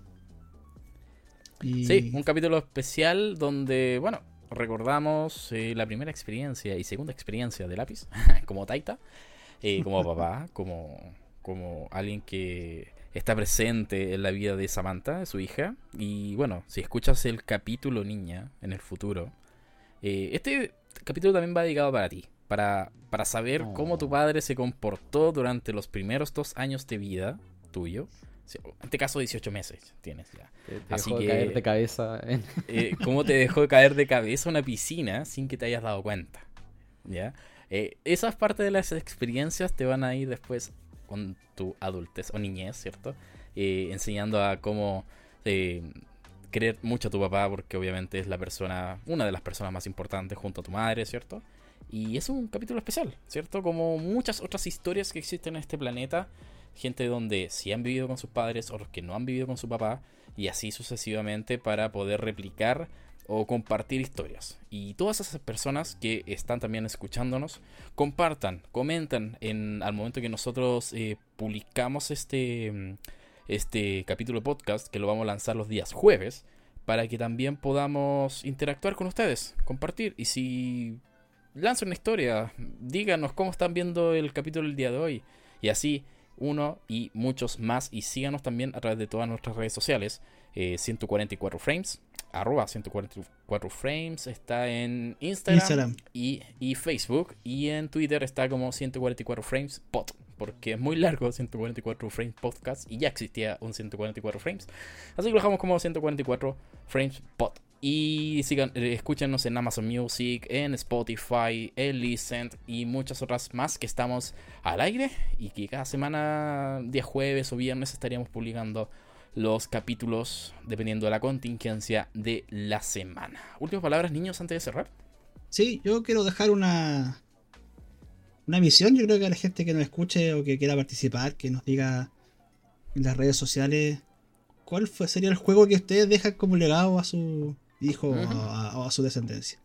Y... Sí, un capítulo especial donde, bueno, recordamos eh, la primera experiencia y segunda experiencia de lápiz como Taita, eh, como papá, como, como alguien que está presente en la vida de Samantha, su hija. Y bueno, si escuchas el capítulo niña en el futuro, eh, este capítulo también va dedicado para ti, para, para saber cómo tu padre se comportó durante los primeros dos años de vida tuyo. En este caso, 18 meses tienes ya. Te, te Así dejó que- caer de cabeza en... Eh, cómo te dejó caer de cabeza una piscina sin que te hayas dado cuenta. ¿Ya? Eh, esas partes de las experiencias te van a ir después con tu adultez o niñez, ¿cierto? Eh, enseñando a cómo eh, querer mucho a tu papá, porque obviamente es la persona, una de las personas más importantes junto a tu madre, ¿cierto? Y es un capítulo especial, ¿cierto? Como muchas otras historias que existen en este planeta, gente donde sí han vivido con sus padres o los que no han vivido con su papá, y así sucesivamente para poder replicar o compartir historias. Y todas esas personas que están también escuchándonos, compartan, comentan en, al momento que nosotros eh, publicamos este, mm, este capítulo podcast, que lo vamos a lanzar los días jueves, para que también podamos interactuar con ustedes, compartir. Y si lanzan una historia, díganos cómo están viendo el capítulo el día de hoy. Y así uno y muchos más. Y síganos también a través de todas nuestras redes sociales. eh, 144 frames. Arroba 144 frames. Está en Instagram, Instagram. Y, y Facebook. Y en Twitter está como 144 frames pod. Porque es muy largo 144 frames podcast. Y ya existía un 144 frames. Así que lo dejamos como 144 frames pod. Y sigan, eh, escúchenos en Amazon Music, en Spotify, en Listen y muchas otras más que estamos al aire y que cada semana, día jueves o viernes, estaríamos publicando los capítulos dependiendo de la contingencia de la semana. Últimas palabras, niños, antes de cerrar. Sí, yo quiero dejar una una misión. Yo creo que a la gente que nos escuche o que quiera participar, que nos diga en las redes sociales cuál fue, sería el juego que ustedes dejan como legado a su hijo o, a, a su descendencia.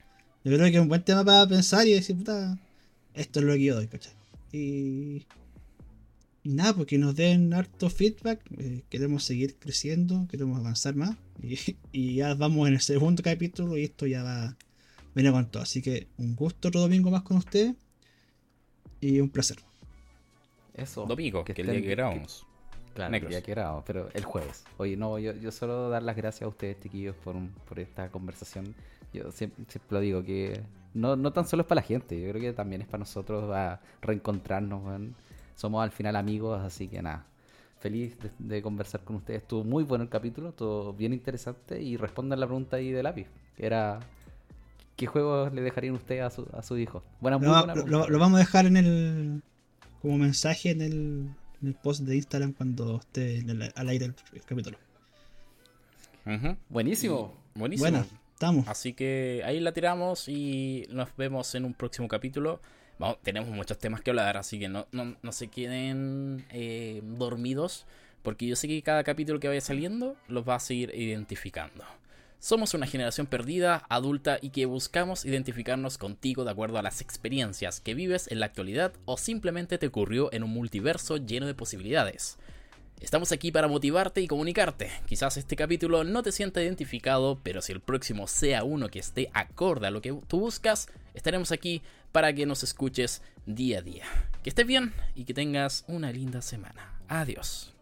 Yo creo que es un buen tema para pensar y decir, puta, esto es lo que yo doy, ¿cachai? Y, y nada, porque nos den harto feedback. eh, queremos seguir creciendo, queremos avanzar más. Y, y ya vamos en el segundo capítulo y esto ya va, viene con todo. Así que un gusto otro domingo más con ustedes y un placer. Eso. Domingo, que, el día que grabamos. Claro, Necros. día que grabamos, pero el jueves. Oye, no, yo, yo solo dar las gracias a ustedes, chiquillos, por, un- por esta conversación. Yo siempre, siempre lo digo, que no, no tan solo es para la gente, yo creo que también es para nosotros a reencontrarnos. Somos al final amigos, así que nada. Feliz de, de conversar con ustedes. Estuvo muy bueno el capítulo, estuvo bien interesante. Y respondan la pregunta ahí de lápiz. Era, ¿qué juegos le dejarían ustedes a su, a su hijo? Buena, muy Lo, buena lo- pregunta. lo vamos a dejar en el como mensaje en el, en el post de Instagram cuando esté en el- al aire el, el capítulo. Buenísimo. Buenísimo. Bueno, estamos. Así que ahí la tiramos y nos vemos en un próximo capítulo. Vamos, tenemos muchos temas que hablar, así que no, no, no se queden eh, dormidos, porque yo sé que cada capítulo que vaya saliendo los va a seguir identificando. Somos una generación perdida, adulta y que buscamos identificarnos contigo de acuerdo a las experiencias que vives en la actualidad o simplemente te ocurrió en un multiverso lleno de posibilidades. Estamos aquí para motivarte y comunicarte. Quizás este capítulo no te sienta identificado, pero si el próximo sea uno que esté acorde a lo que tú buscas, estaremos aquí para que nos escuches día a día. Que estés bien y que tengas una linda semana. Adiós.